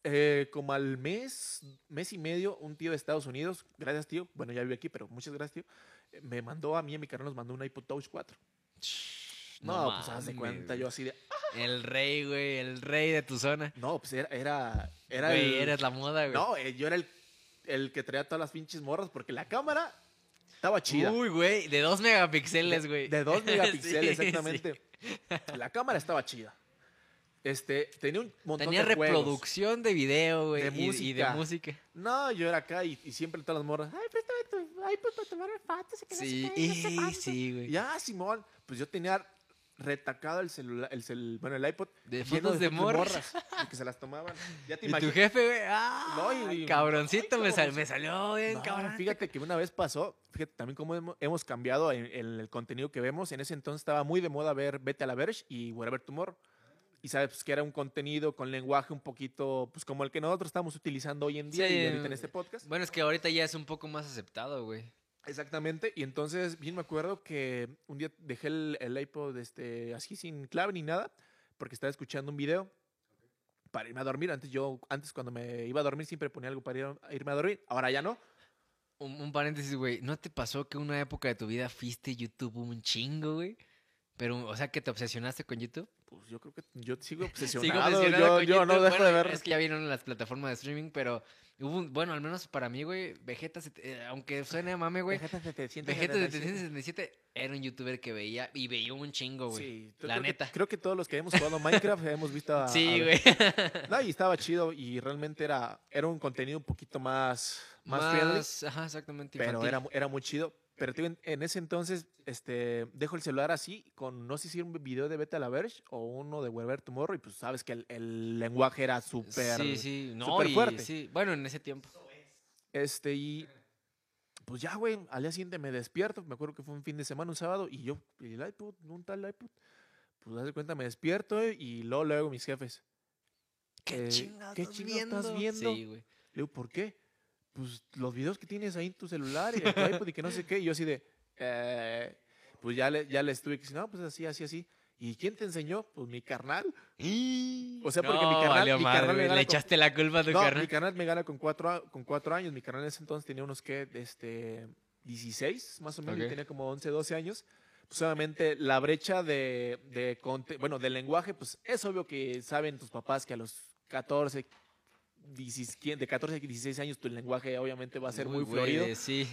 eh, como al mes, mes y medio, un tío de Estados Unidos, gracias tío, bueno, ya vive aquí, pero muchas gracias tío, me mandó a mí y a mi carnal nos mandó un iPod Touch 4. No, pues haz de cuenta, yo así de, El rey, güey, el rey de tu zona. no, pues era, era, era Güey, el- eres la moda, güey. no, eh, yo era el, el que traía todas las pinches morras, porque la cámara estaba chida. Uy, güey, de dos megapíxeles, güey. De 2 [laughs] megapíxeles, Sí, exactamente. La cámara estaba chida. Este, tenía un montón Tenía de juegos. reproducción de video, güey. De y- Y, de música. música. No, yo era acá y, y siempre todas las morras. Ay, préstame tu iPod para tomar que no sé Sí, y no sé [laughs] y- cuánto". sí, güey. Ya, Simón, pues yo tenía retacado el celular, el cel- bueno, el iPod De fotos de morras. y que se las tomaban. Ya te [laughs] Y tu jefe, güey. Ah, No, y- cabroncito, ay, me, sal- me salió bien, No, cabrón. fíjate que una vez pasó, fíjate también cómo hemo- hemos cambiado en, en el contenido que vemos. En ese entonces estaba muy de moda ver Vete a la Verge y Wherever Tomorrow. Y sabes pues, que era un contenido con lenguaje un poquito, pues como el que nosotros estamos utilizando hoy en día Sí, y ahorita en este podcast. Bueno, es que ahorita ya es un poco más aceptado, güey. Exactamente. Y entonces, bien me acuerdo que un día dejé el, el iPod este, así sin clave ni nada, porque estaba escuchando un video para irme a dormir. Antes yo, antes cuando me iba a dormir siempre ponía algo para ir a- irme a dormir. Ahora ya no. Un, un paréntesis, güey. ¿No te pasó que una época de tu vida fuiste YouTube un chingo, güey? Pero, o sea, que te obsesionaste con YouTube. Pues yo creo que yo sigo [laughs] Sigo obsesionado. obsesionado yo con yo no dejo de ver. Es que ya vieron las plataformas de streaming, pero hubo un- bueno, al menos para mí, güey, Vegeta, eh, aunque suene a mame, güey. Vegeta 777. Vegeta de 367 era un youtuber que veía y veía un chingo, güey. Sí, La creo que- neta. creo que todos los que hemos jugado Minecraft [laughs] hemos visto a. Sí, güey. No, y estaba chido y realmente era, era un contenido un poquito más, más, friendly. Ajá, exactamente. pero era, era muy chido. Pero digo, en, en ese entonces, este, dejo el celular así, con no sé si un video de Vete a la Verge o uno de Wherever Tomorrow, y pues sabes que el, el lenguaje era súper. Sí, sí. No, fuerte. sí. Bueno, en ese tiempo. Este, y pues ya, güey, al día siguiente me despierto, me acuerdo que fue un fin de semana, un sábado, y yo, ¿y el iPod? ¿Un tal iPod? Pues haz de cuenta, me despierto eh, y luego, luego mis jefes. ¿Qué eh, chingado ¿qué estás chingado estás viendo? Sí, güey. Le digo, ¿por qué? Pues los videos que tienes ahí en tu celular y en tu iPod y que no sé qué. Y yo así de, eh, pues ya, le, ya les tuve que decir, no, pues así, así, así. ¿Y quién te enseñó? Pues mi carnal. O sea, porque mi No, carnal- valió mi madre, carnal me gana Le con- echaste la culpa a tu No, carnal. mi carnal me gana con cuatro, con cuatro años. Mi carnal en ese entonces tenía unos, ¿qué? Este, 16, más o menos. Ok. Yo tenía como 11, 12 años. Pues obviamente la brecha de, de conte- bueno, del lenguaje, pues es obvio que saben tus papás que a los 14, 16, de 14 a 16 años tu lenguaje obviamente va a ser Uy, muy güey, florido. de- Sí.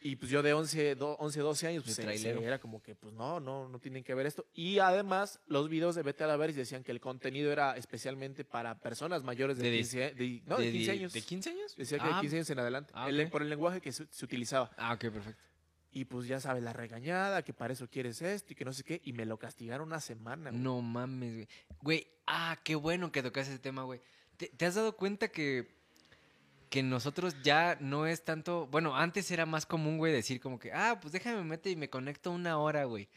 Y pues yo de 11, do- 11 12 años, pues De se- trailero. era como que, pues no, no, no tienen que ver esto. Y además, los videos de Vete a la Verge decían que el contenido era especialmente para personas mayores de, De 15, de- no, de 15 die- años. ¿De 15 años? Decía que ah, de 15 años en adelante. ah, el- por el lenguaje que se, se utilizaba. Ah, ok, perfecto. Y pues ya sabes, la regañada, que para eso quieres esto y que no sé qué. Y me lo castigaron una semana. güey. No mames, güey. Güey, ah, qué bueno que tocas ese tema, güey. ¿Te, te has dado cuenta que, que nosotros ya no es tanto... Bueno, antes era más común, güey, decir como que, ah, pues déjame meter y me conecto una hora, güey.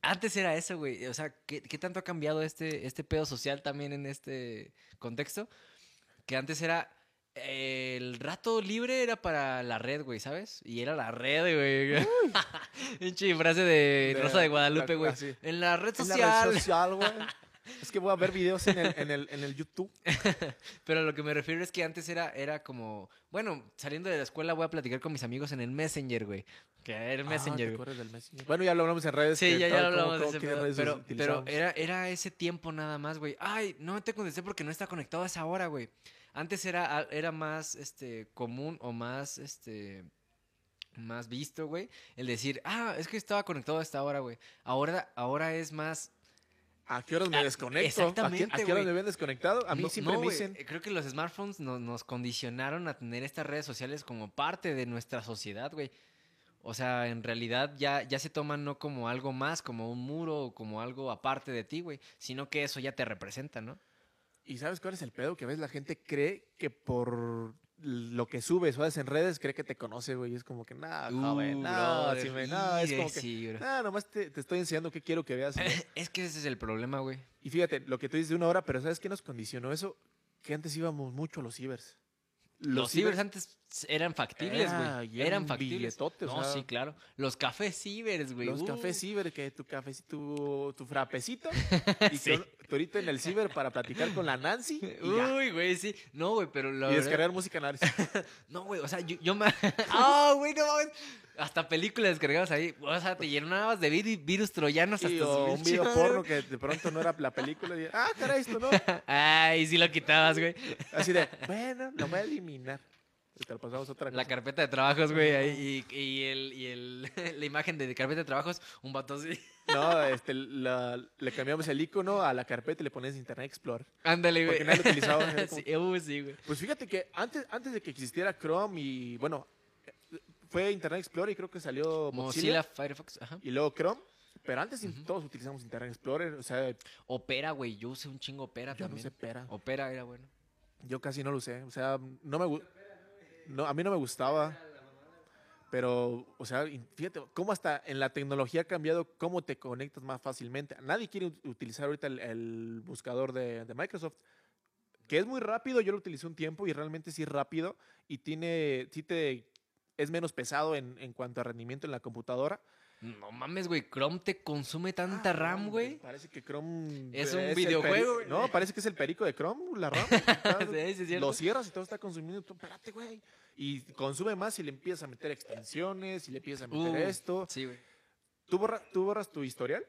Antes era eso, güey. O sea, ¿qué, qué tanto ha cambiado este, este pedo social también en este contexto? Que antes era... eh, el rato libre era para la red, güey, ¿sabes? Y era la red, güey. [laughs] Pinche frase de, De- Rosa de Guadalupe, güey. así. En la red En la social. red social, güey. Es que voy a ver videos en el, en el, en el YouTube. [laughs] Pero a lo que me refiero es que antes era, era como, bueno, saliendo de la escuela voy a platicar con mis amigos en el Messenger, güey. Que era el Ah, ¿te Messenger, acuerdas del Messenger? Bueno, ya lo hablamos en redes. Sí, que ya, ya lo cómo- hablamos de cómo- ese pedo, Pero, pero era, era ese tiempo nada más, güey. Ay, no te contesté porque no está conectado a esa hora, güey. Antes era, era más este, común o más, este, más visto, güey. El decir, ah, es que estaba conectado a esta hora, güey. Ahora, ahora es más ¿A qué horas me Ah, desconecto? ¿A qué, exactamente, a qué horas me ven desconectado? A mí No- siempre no, me dicen. eh, Creo que los smartphones no- nos condicionaron a tener estas redes sociales como parte de nuestra sociedad, güey. O sea, en realidad ya, ya se toman no como algo más, como un muro o como algo aparte de ti, güey, sino que eso ya te representa, ¿no? ¿Y sabes cuál es el pedo? Que a veces la gente cree que por lo que subes o haces en redes, cree que te conoce, güey. Y es como que, nah, joven, Uh, sí me- no, es como que, sí, nah, nomás te, te estoy enseñando qué quiero que veas. [laughs] Es que ese es el problema, güey. y fíjate, lo que tú dices de una hora, pero ¿sabes qué nos condicionó eso? Que antes íbamos mucho a los cibers. Los, cibers antes eran factibles, güey. era Eran factibles. billetote, o no, sea. sí, claro. Los cafés cibers, güey. Los uh. cafés ciber, que tu cafecito, tu, tu frapecito. [laughs] y Sí. ahorita en el ciber para platicar con la Nancy. Uy, güey, sí. No, güey, pero la y verdad- descargar música Nancy. [laughs] No, güey, o sea, yo, yo me... [laughs] ¡Ah, güey, no mames! Hasta películas descargadas ahí. O sea, te llenabas de vir- virus troyanos hasta o su un video porno que de pronto no era la película. Y, ah, caray, esto no. [laughs] Ay, sí lo quitabas, güey. Así de, bueno, lo voy a eliminar. Te lo pasamos otra La cosa. carpeta de trabajos, güey, ahí, y, y, el, y el, [laughs] la imagen de carpeta de trabajos, un vato así. No, este, la- le cambiamos el icono a la carpeta y le pones Internet Explorer. Ándale, güey. Porque nadie lo utilizaba, [laughs] como- sí, uh, sí, güey. Pues fíjate que antes, antes de que existiera Chrome y, bueno, fue Internet Explorer y creo que salió Mozilla, Mozilla, Firefox, ajá. y luego Chrome. Pero antes todos utilizamos Internet Explorer. O sea, Opera, güey, yo usé un chingo Opera yo no también. sé pera. Opera era bueno. Yo casi no lo usé. O sea, no me no, a mí no me gustaba. Pero, o sea, fíjate cómo hasta en la tecnología ha cambiado cómo te conectas más fácilmente. Nadie quiere ut- utilizar ahorita el, el buscador de, de Microsoft, que es muy rápido. Yo lo utilicé un tiempo y realmente sí es rápido y tiene, sí te, es menos pesado en, en cuanto a rendimiento en la computadora. No mames, güey, Chrome te consume tanta Ah, RAM, güey. Parece que Chrome Es un el videojuego, güey. No, parece que es el perico de Chrome, la RAM. [laughs] Sí, sí, es. Lo cierras y todo está consumiendo. Tú, espérate, güey. Y consume más si le empiezas a meter extensiones, si le empiezas a meter Uh, esto. Sí, güey. ¿Tú, borra- ¿Tú borras tu historial?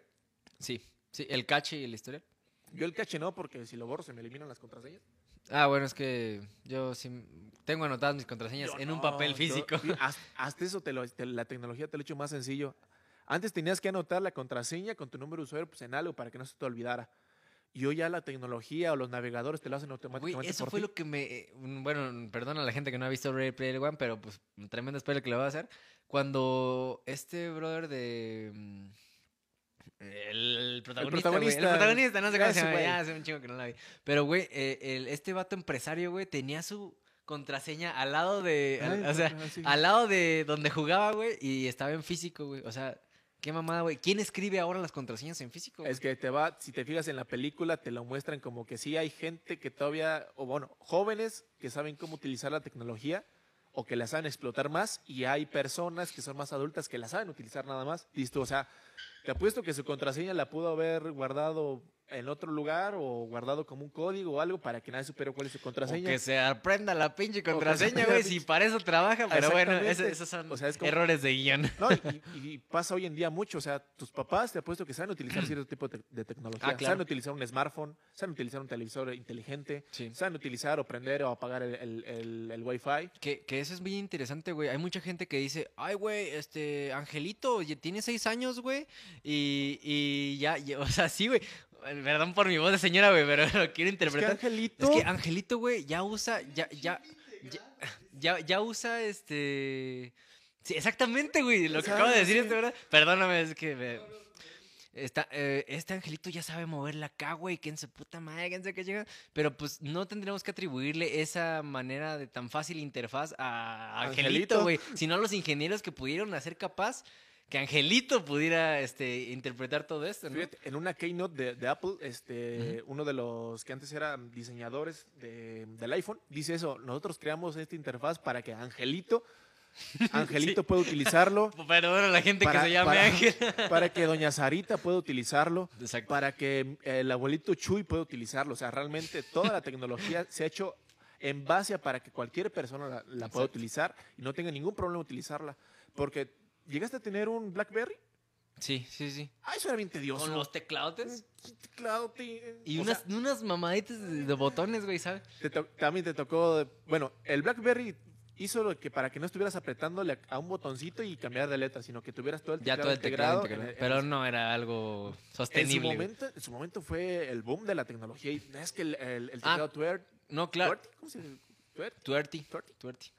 Sí, sí, el cache y la historia. Yo el caché no, porque si lo borro se me eliminan las contraseñas. Ah, bueno, es que yo sí tengo anotadas mis contraseñas Yo en un no, papel yo- físico. sí, haz- [laughs] Hasta eso, te lo- te- la tecnología te lo ha hecho más sencillo. Antes tenías que anotar la contraseña con tu número de usuario pues, en algo para que no se te olvidara. Y hoy ya la tecnología o los navegadores te lo hacen automáticamente eso por fue ti. lo que me. eh, un- Bueno, perdona a la gente que no ha visto Ready Player One, pero pues un tremendo spoiler que le voy a hacer. Cuando este brother de. El protagonista, el protagonista. protagonista, no sé cómo se llama, ya hace un chingo que no la vi. Pero, güey, eh, el- este vato empresario, güey, tenía su contraseña al lado de. al- Ay, o sea, ah, sí. al lado de donde jugaba, güey, y estaba en físico, güey. O sea, qué mamada, güey. ¿Quién escribe ahora las contraseñas en físico? Es que te va, si te fijas en la película, te lo muestran como que sí hay gente que todavía, o bueno, jóvenes que saben cómo utilizar la tecnología o que la saben explotar más y hay personas que son más adultas que la saben utilizar nada más. Listo, o sea, te apuesto que su contraseña la pudo haber guardado en otro lugar o guardado como un código o algo para que nadie supiera cuál es su O contraseña. que se aprenda la pinche contraseña, güey, si para eso trabaja, pero bueno, esos son O sea, es como- errores de guion. [laughs] No, y, y pasa hoy en día mucho. O sea, tus papás te apuesto que saben utilizar cierto tipo de, de tecnología. Ah, claro. Saben utilizar un smartphone, saben utilizar un televisor inteligente, Sí. saben utilizar o prender o apagar el, el, el, el Wi-Fi. Que, que eso es bien interesante, güey. Hay mucha gente que dice, ay, güey, este, Angelito, tiene seis años, güey, y, y ya, ya- [laughs] o sea, sí, güey. Perdón por mi voz de señora, güey, pero [laughs] lo quiero Es que interpretar. Angelito. Es que Angelito, güey, ya usa, ya, ya, ya, ya, ya usa este. Sí, exactamente, güey. Lo que sea, acaba de decir sí. este, ¿verdad? Perdóname, es que. me- Está, eh, este angelito ya sabe moverla acá, güey. Quién se puta madre, quién se qué llega. Pero pues no tendríamos que atribuirle esa manera de tan fácil interfaz a Angelito. güey. Sino a los ingenieros que pudieron hacer capaz que Angelito pudiera este, interpretar todo esto, ¿no? Fíjate, en una keynote de, de Apple, este, uno de los que antes eran diseñadores de- del iPhone, dice eso, nosotros creamos esta interfaz para que Angelito, [laughs] Angelito pueda utilizarlo, Perdón a la gente Para- que se llame para- Ángel. [laughs] para que doña Sarita pueda utilizarlo, Exacto. para que el abuelito Chuy pueda utilizarlo. O sea, realmente toda la tecnología se ha hecho en base a para que cualquier persona la, la pueda utilizar y no tenga ningún problema utilizarla. Porque llegaste a tener un BlackBerry, Sí, sí, sí. ah, eso era bien tedioso. Con los tecladotes. Claro, te- Y o unas, sea, unas mamaditas de, de botones, güey, ¿sabes? te también te tocó, bueno, el BlackBerry hizo lo que para que no estuvieras apretándole a un botoncito y cambiar de letra, sino que tuvieras todo el Ya teclado todo el teclado integrado integrado. Pero no era algo en su, sostenible. momento, en su momento fue el boom de la tecnología y es que el, el- el Ah, teclado Twer- No, claro. ¿cómo se Tuerti. Tuerty. Tuerti.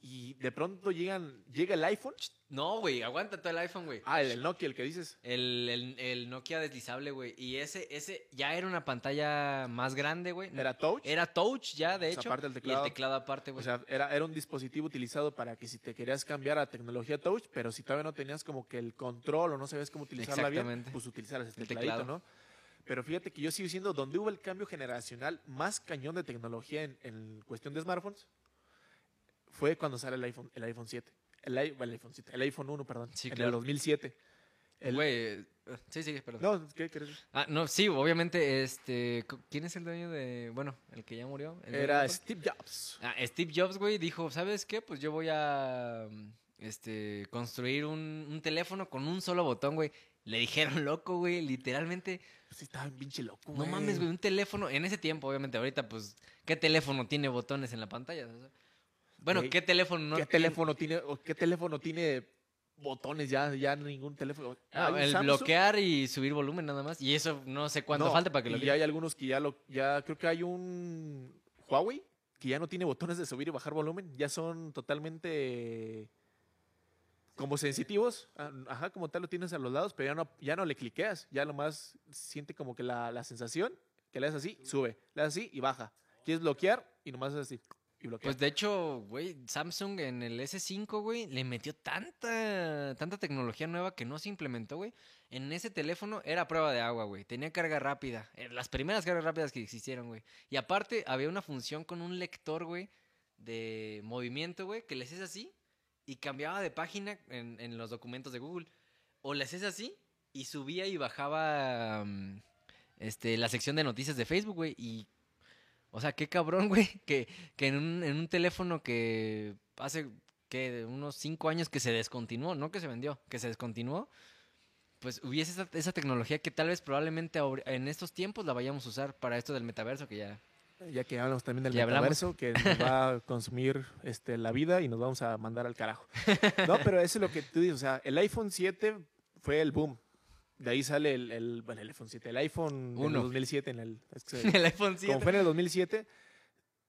Y de pronto llegan, llega el iPhone, No, güey, aguanta todo el iPhone, güey. ah, el, el Nokia, el que dices, El, el, el Nokia deslizable, güey. Y ese, ese ya era una pantalla más grande, güey. era touch, Era touch ya, de O sea, hecho. aparte del Y teclado. el teclado aparte, o güey. sea, era, era un dispositivo utilizado para que si te querías cambiar a tecnología touch, pero si todavía no tenías como que el control o no sabías cómo utilizarla bien, pues utilizaras el El tecladito, teclado. ¿no? Pero fíjate que yo sigo diciendo, donde hubo el cambio generacional más cañón de tecnología en, en cuestión de smartphones, fue cuando sale el iPhone, el iPhone 7. El, iPhone 7, el iPhone 1, perdón. Sí, en claro. el 2007. El- Güey. eh, Sí, sí, perdón. No, ¿qué crees? Ah, no, sí, obviamente, este... ¿Quién es el dueño de... Bueno, el que ya murió? ¿El dueño de Era? Steve Jobs. Ah, Steve Jobs, güey, dijo, ¿sabes qué? Pues yo voy a mm, este, construir un, un teléfono con un solo botón, güey. Le dijeron [laughs] loco, güey, literalmente. Pues sí, estaba bien pinche loco, No mames, güey, un teléfono. En ese tiempo, obviamente, ahorita, pues, ¿qué teléfono tiene botones en la pantalla? Bueno, Güey, ¿qué teléfono no ¿Qué teléfono tiene, o qué teléfono tiene botones ya? Ya ningún teléfono. Ah, el Samsung. bloquear y subir volumen nada más. Y eso no sé cuánto No, falta para que lo y ya hay algunos que ya lo, ya creo que hay un Huawei que ya no tiene botones de subir y bajar volumen, ya son totalmente como sensitivos, ah, ajá, como tal lo tienes a los lados, pero ya no, ya no le cliqueas, ya nomás siente como que la, la sensación que le das así, sube, le das así y baja. Quieres bloquear y nomás haces así y bloquear. Pues de hecho, güey, Samsung en el S5, güey, le metió tanta, tanta tecnología nueva que no se implementó, güey. En ese teléfono era prueba de agua, güey. Tenía carga rápida. eh, Las primeras cargas rápidas que existieron, güey. Y aparte, había una función con un lector, güey, de movimiento, güey, que le haces así y cambiaba de página en, en los documentos de Google. O le haces así y subía y bajaba mm, este, la sección de noticias de Facebook, güey. Y o sea, qué cabrón, [laughs] güey, que, que en, un, en un teléfono que hace que unos cinco años que se descontinuó, no que se vendió, que se descontinuó, pues hubiese esa, esa tecnología que tal vez probablemente en estos tiempos la vayamos a usar para esto del metaverso que ya... ya que hablamos también del metaverso, que nos va a [laughs] consumir este, la vida y nos vamos a mandar al carajo. [laughs] No, pero eso es lo que tú dices, o sea, el iPhone 7 fue el boom. De ahí sale el, el, bueno, el iPhone 7, el iPhone en el Uno. 2007, en el, es que- [laughs] El iPhone 7. como fue en el 2007,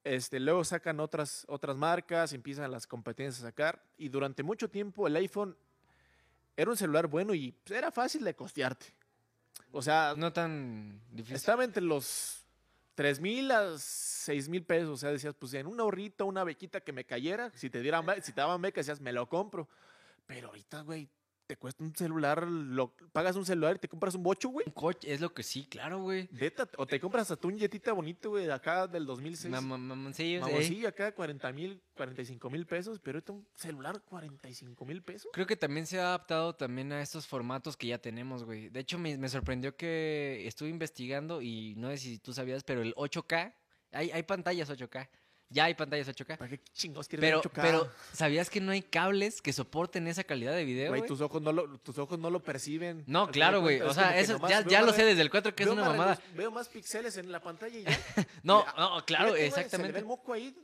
este, luego sacan otras, otras marcas, empiezan las competencias a sacar, y durante mucho tiempo el iPhone era un celular bueno y pues, era fácil de costearte. O sea, No tan difícil. estaba entre los 3 mil a 6 mil pesos. O sea, decías, pues en un ahorrito, una bequita que me cayera, si te dieran, si te daban beca, decías, me lo compro. Pero ahorita, güey, te cuesta un celular, lo, pagas un celular y te compras un bocho, güey. Un coche, es lo que sí, claro, güey. Neta, o te compras hasta un jetita bonito, güey, de acá del 2006. Mam- Mamoncillos, eh. Mamoncillo acá, 40 mil, 45 mil pesos, pero ahorita un celular, 45 mil pesos. Creo que también se ha adaptado también a estos formatos que ya tenemos, güey. De hecho, me, me sorprendió que estuve investigando y no sé si tú sabías, pero el 8K, hay, hay pantallas 8K. Ya hay pantallas 8K. ¿Para qué chingos quieres Pero, 8K? pero, ¿sabías que no hay cables que soporten esa calidad de video, Güey, tus ojos no lo, tus ojos no lo perciben. No, claro, güey. O sea, eso nomás ya, ya lo sé desde el 4 que es una mamada. Veo más píxeles en la pantalla y ya. [laughs] No, no, claro, ve exactamente. el moco ahí.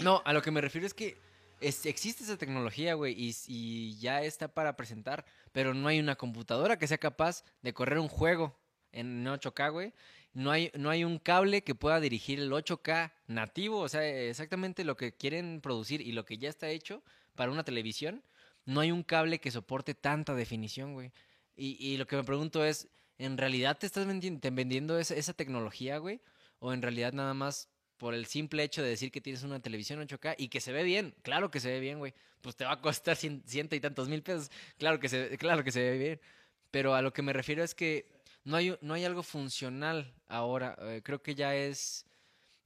No, a lo que me refiero es que es- existe esa tecnología, güey, y, y ya está para presentar, pero no hay una computadora que sea capaz de correr un juego en 8K, güey. No hay, no hay un cable que pueda dirigir el 8K nativo, o sea, exactamente lo que quieren producir y lo que ya está hecho para una televisión. No hay un cable que soporte tanta definición, güey. Y, y lo que me pregunto es, ¿en realidad te estás vendiendo esa, esa tecnología, güey? ¿O en realidad nada más por el simple hecho de decir que tienes una televisión 8K y que se ve bien? Claro que se ve bien, güey. Pues te va a costar cien- ciento y tantos mil pesos. Claro que, se, claro que se ve bien. Pero a lo que me refiero es que no hay, no hay algo funcional ahora. Eh, creo que ya es...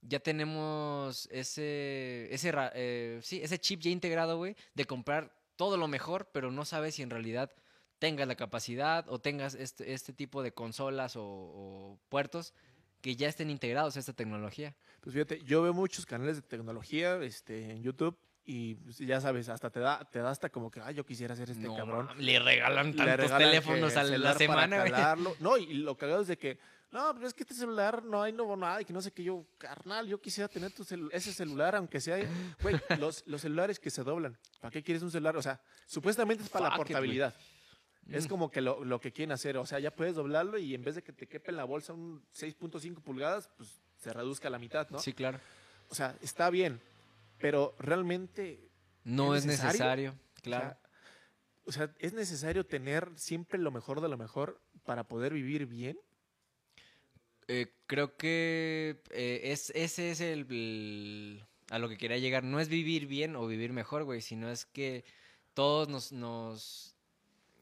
Ya tenemos ese, ese, eh, sí, ese chip ya integrado, güey, de comprar todo lo mejor, pero no sabes si en realidad tengas la capacidad o tengas este, este tipo de consolas o, o puertos que ya estén integrados a esta tecnología. Pues fíjate, yo veo muchos canales de tecnología este, en YouTube y pues, ya sabes, hasta te da, te da hasta como que, ay, yo quisiera ser este No, cabrón. le regalan Le tantos regalan teléfonos a la para semana, calarlo. No, y lo cagado es de que, no, pero es que este celular no hay nuevo nada y que no sé qué yo, carnal, yo quisiera tener tu celu- ese celular, aunque sea, güey, los, los celulares que se doblan. ¿Para qué quieres un celular? O sea, supuestamente es para la Fuck it, portabilidad. Es Mm. como que lo, lo que quieren hacer. O sea, ya puedes doblarlo y en vez de que te quepe en la bolsa un 6.5 pulgadas, pues se reduzca a la mitad, ¿no? Sí, claro. O sea, está bien, pero realmente No ¿Es es necesario? O claro. sea, O sea, es necesario tener siempre lo mejor de lo mejor para poder vivir bien. Eh, creo que eh, es, ese es el, el- a lo que quería llegar. No es vivir bien o vivir mejor, güey, sino es que todos nos, nos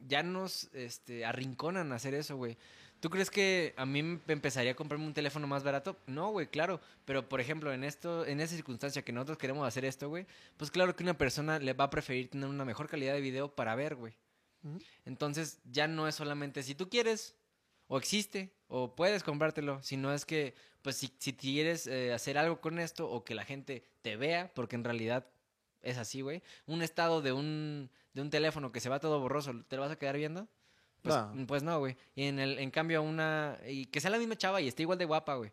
ya nos este, arrinconan a hacer eso, güey. ¿Tú crees que a mí me empezaría a comprarme un teléfono más barato? No, güey, claro. Pero, por ejemplo, en esto, en esa circunstancia que nosotros queremos hacer esto, güey, pues claro que una persona le va a preferir tener una mejor calidad de video para ver, güey. Entonces, ya no es solamente si tú quieres, o existe, o puedes comprártelo, sino es que, pues, si, si quieres eh, hacer algo con esto, o que la gente te vea, porque en realidad es así, güey. Un estado de un, de un teléfono que se va todo borroso, ¿te lo vas a quedar viendo? Pues No. pues no, güey. Y en, el, en cambio, una. Y que sea la misma chava y esté igual de guapa, güey.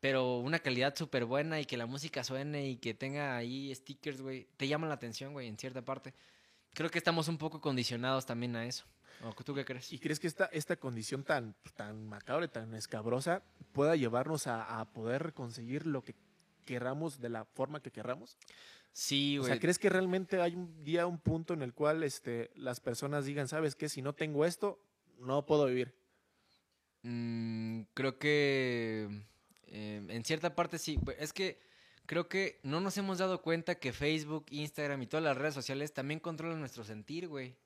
pero una calidad súper buena y que la música suene y que tenga ahí stickers, güey, te llama la atención, güey, en cierta parte. Creo que estamos un poco condicionados también a eso. ¿O tú qué crees? ¿Y crees que esta, esta condición tan, tan macabra, tan escabrosa, pueda llevarnos a, a poder conseguir lo que querramos de la forma que querramos? Sí, O güey. sea, ¿crees que realmente hay un día, un punto en el cual este, las personas digan, sabes qué, si no tengo esto, no puedo vivir? Mm, creo que eh, en cierta parte sí. Es que creo que no nos hemos dado cuenta que Facebook, Instagram y todas las redes sociales también controlan nuestro sentir, güey.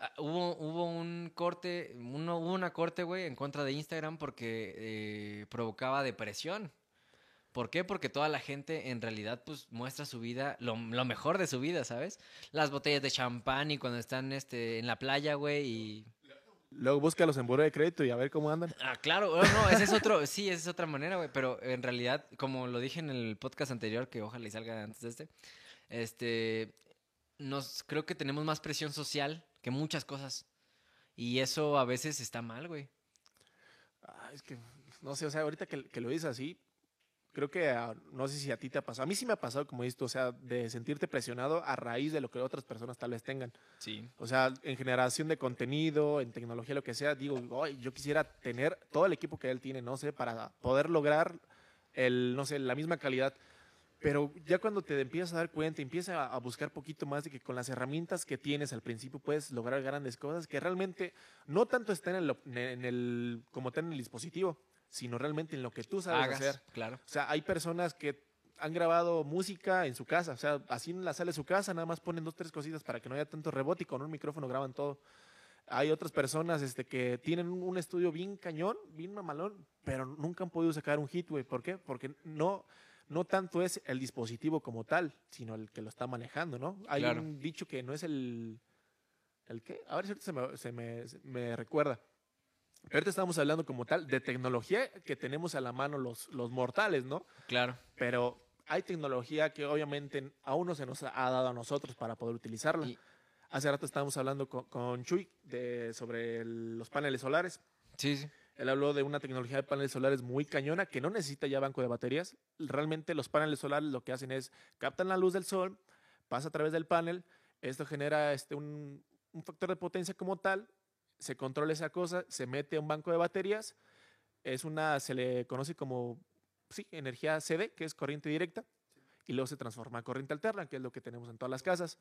Ah, hubo, hubo un corte, uno, hubo una corte, güey, en contra de Instagram porque eh, provocaba depresión. ¿Por qué? Porque toda la gente en realidad pues muestra su vida, lo, lo mejor de su vida, ¿sabes? Las botellas de champán y cuando están este, en la playa, güey, y Luego búscalos en buro de crédito y a ver cómo andan. Ah, claro, no, no, ese es otro, sí, esa es otra manera, güey, pero en realidad, como lo dije en el podcast anterior, que ojalá y salga antes de este, este, nos, creo que tenemos más presión social que muchas cosas, y eso a veces está mal, güey. Ah, es que, no sé, o sea, ahorita que, que lo dices así, creo que, ah, no sé si a ti te ha pasado. A mí sí me ha pasado, como dices tú, o sea, de sentirte presionado a raíz de lo que otras personas tal vez tengan. Sí. O sea, en generación de contenido, en tecnología, lo que sea, digo, "Ay, yo quisiera tener todo el equipo que él tiene, no sé, para poder lograr el, no sé, la misma calidad. Pero ya cuando te empiezas a dar cuenta, empiezas a, a buscar poquito más de que con las herramientas que tienes al principio puedes lograr grandes cosas que realmente no tanto están en, lo- en el, como está en el dispositivo, sino realmente en lo que tú sabes Hagas, hacer. claro. O sea, hay personas que han grabado música en su casa, o sea, así en la sala de su casa, nada más ponen dos, tres cositas para que no haya tanto rebote y con un micrófono graban todo. Hay otras personas este, que tienen un, estudio bien cañón, bien mamalón, pero nunca han podido sacar un hit, güey. ¿Por qué? Porque no, no tanto es el dispositivo como tal, sino el que lo está manejando, ¿no? Hay Claro. un dicho que no es el... ¿El qué? A ver si ahorita se me, se me, se me recuerda. Ahorita estamos hablando como tal de tecnología que tenemos a la mano los, los mortales, ¿no? Claro. Pero hay tecnología que obviamente aún no se nos ha dado a nosotros para poder utilizarla. Y- Hace rato estábamos hablando con, con Chuy de, sobre el- los paneles solares. Sí, sí. Él habló de una tecnología de paneles solares muy cañona que no necesita ya banco de baterías. Realmente los paneles solares lo que hacen es captan la luz del sol, pasa a través del panel, esto genera este, un, un factor de potencia como tal, se controla esa cosa, se mete a un banco de baterías, es una, se le conoce como, sí, energía CD, que es corriente directa, y luego se transforma a corriente alterna, que es lo que tenemos en todas las casas.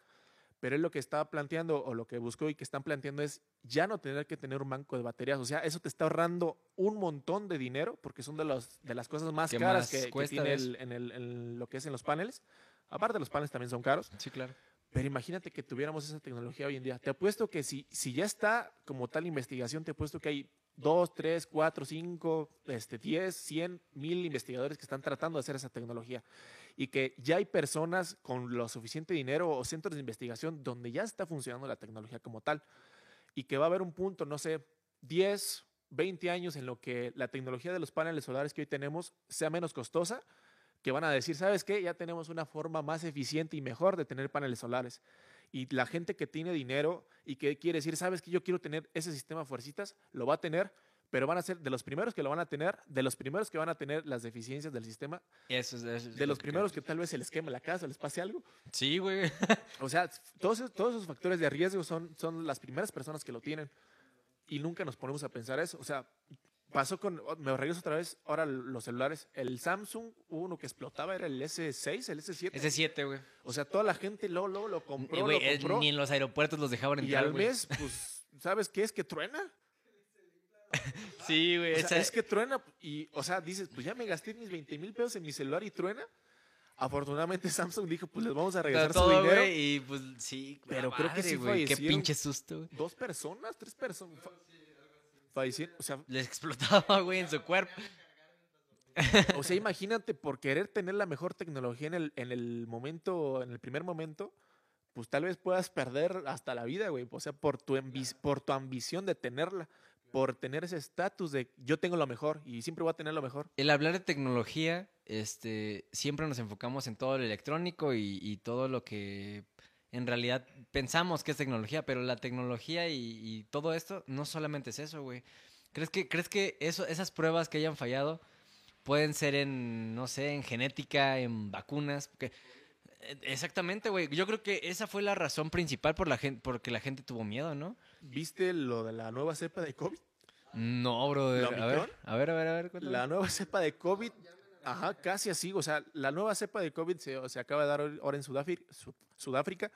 Pero él lo que estaba planteando o lo que buscó y que están planteando es ya no tener que tener un banco de baterías. O sea, eso te está ahorrando un montón de dinero porque son de, los, de las cosas más ¿Qué caras más que, que tiene el- en, el- en lo que es en los paneles. Aparte, los paneles también son caros. Sí, claro. Pero imagínate que tuviéramos esa tecnología hoy en día. Te apuesto que si, si ya está como tal investigación, te apuesto que hay dos, tres, cuatro, cinco, este, diez, cien, mil investigadores que están tratando de hacer esa tecnología. Y que ya hay personas con lo suficiente dinero o centros de investigación donde ya está funcionando la tecnología como tal. Y que va a haber un punto, no sé, 10, 20 años en lo que la tecnología de los paneles solares que hoy tenemos sea menos costosa que van a decir, ¿sabes qué? Ya tenemos una forma más eficiente y mejor de tener paneles solares. Y la gente que tiene dinero y que quiere decir, ¿sabes qué? Yo quiero tener ese sistema fuercitas, lo va a tener, pero van a ser de los primeros que lo van a tener, de los primeros que van a tener las deficiencias del sistema, Eso es, eso es de lo los primeros que tal vez se les queme la casa, les pase algo. Sí, güey. O sea, todos, todos esos factores de riesgo son, son las primeras personas que lo tienen. Y nunca nos ponemos a pensar eso. O sea, pasó con, oh, me regreso otra vez, ahora los celulares. El Samsung, uno que explotaba, era el S6, el S7. Ese 7, güey. O sea, toda la gente lo, lo, lo compró, Y, lo eh, compró. Ni en los aeropuertos los dejaban y entrar, al güey. mes, pues, ¿sabes qué es que truena? [laughs] Sí, güey. O sea, esa- es que truena y, o sea, dices, pues ya me gasté mis 20 mil pesos en mi celular y truena. Afortunadamente [laughs] Samsung dijo, pues les vamos a regresar todo, su dinero. y pues sí. Pero creo que sí güey, Qué pinche susto. Dos personas, tres personas. Fallecieron. O sea, Les explotaba, güey, en su cuerpo. o sea, imagínate por querer tener la mejor tecnología en el, en el momento, en el primer momento, pues tal vez puedas perder hasta la vida, güey. O sea, por tu, por tu ambición de tenerla, por tener ese estatus de yo tengo lo mejor y siempre voy a tener lo mejor. El hablar de tecnología, este, siempre nos enfocamos en todo lo electrónico y, y todo lo que en realidad pensamos que es tecnología, pero la tecnología y, y todo esto no solamente es eso, güey. ¿Crees que, ¿crees que eso, esas pruebas que hayan fallado pueden ser en, no sé, en genética, en vacunas. Porque, eh, exactamente, güey. Yo creo que esa fue la razón principal por la gente, porque la gente tuvo miedo, ¿no? ¿Viste lo de la nueva cepa de COVID? No, bro. ¿La A ver, a ver, a ver, a ver. cuéntame. La nueva cepa de COVID, ajá, casi así. O sea, la nueva cepa de COVID se, se acaba de dar ahora en Sudáfrica, Sudáfrica.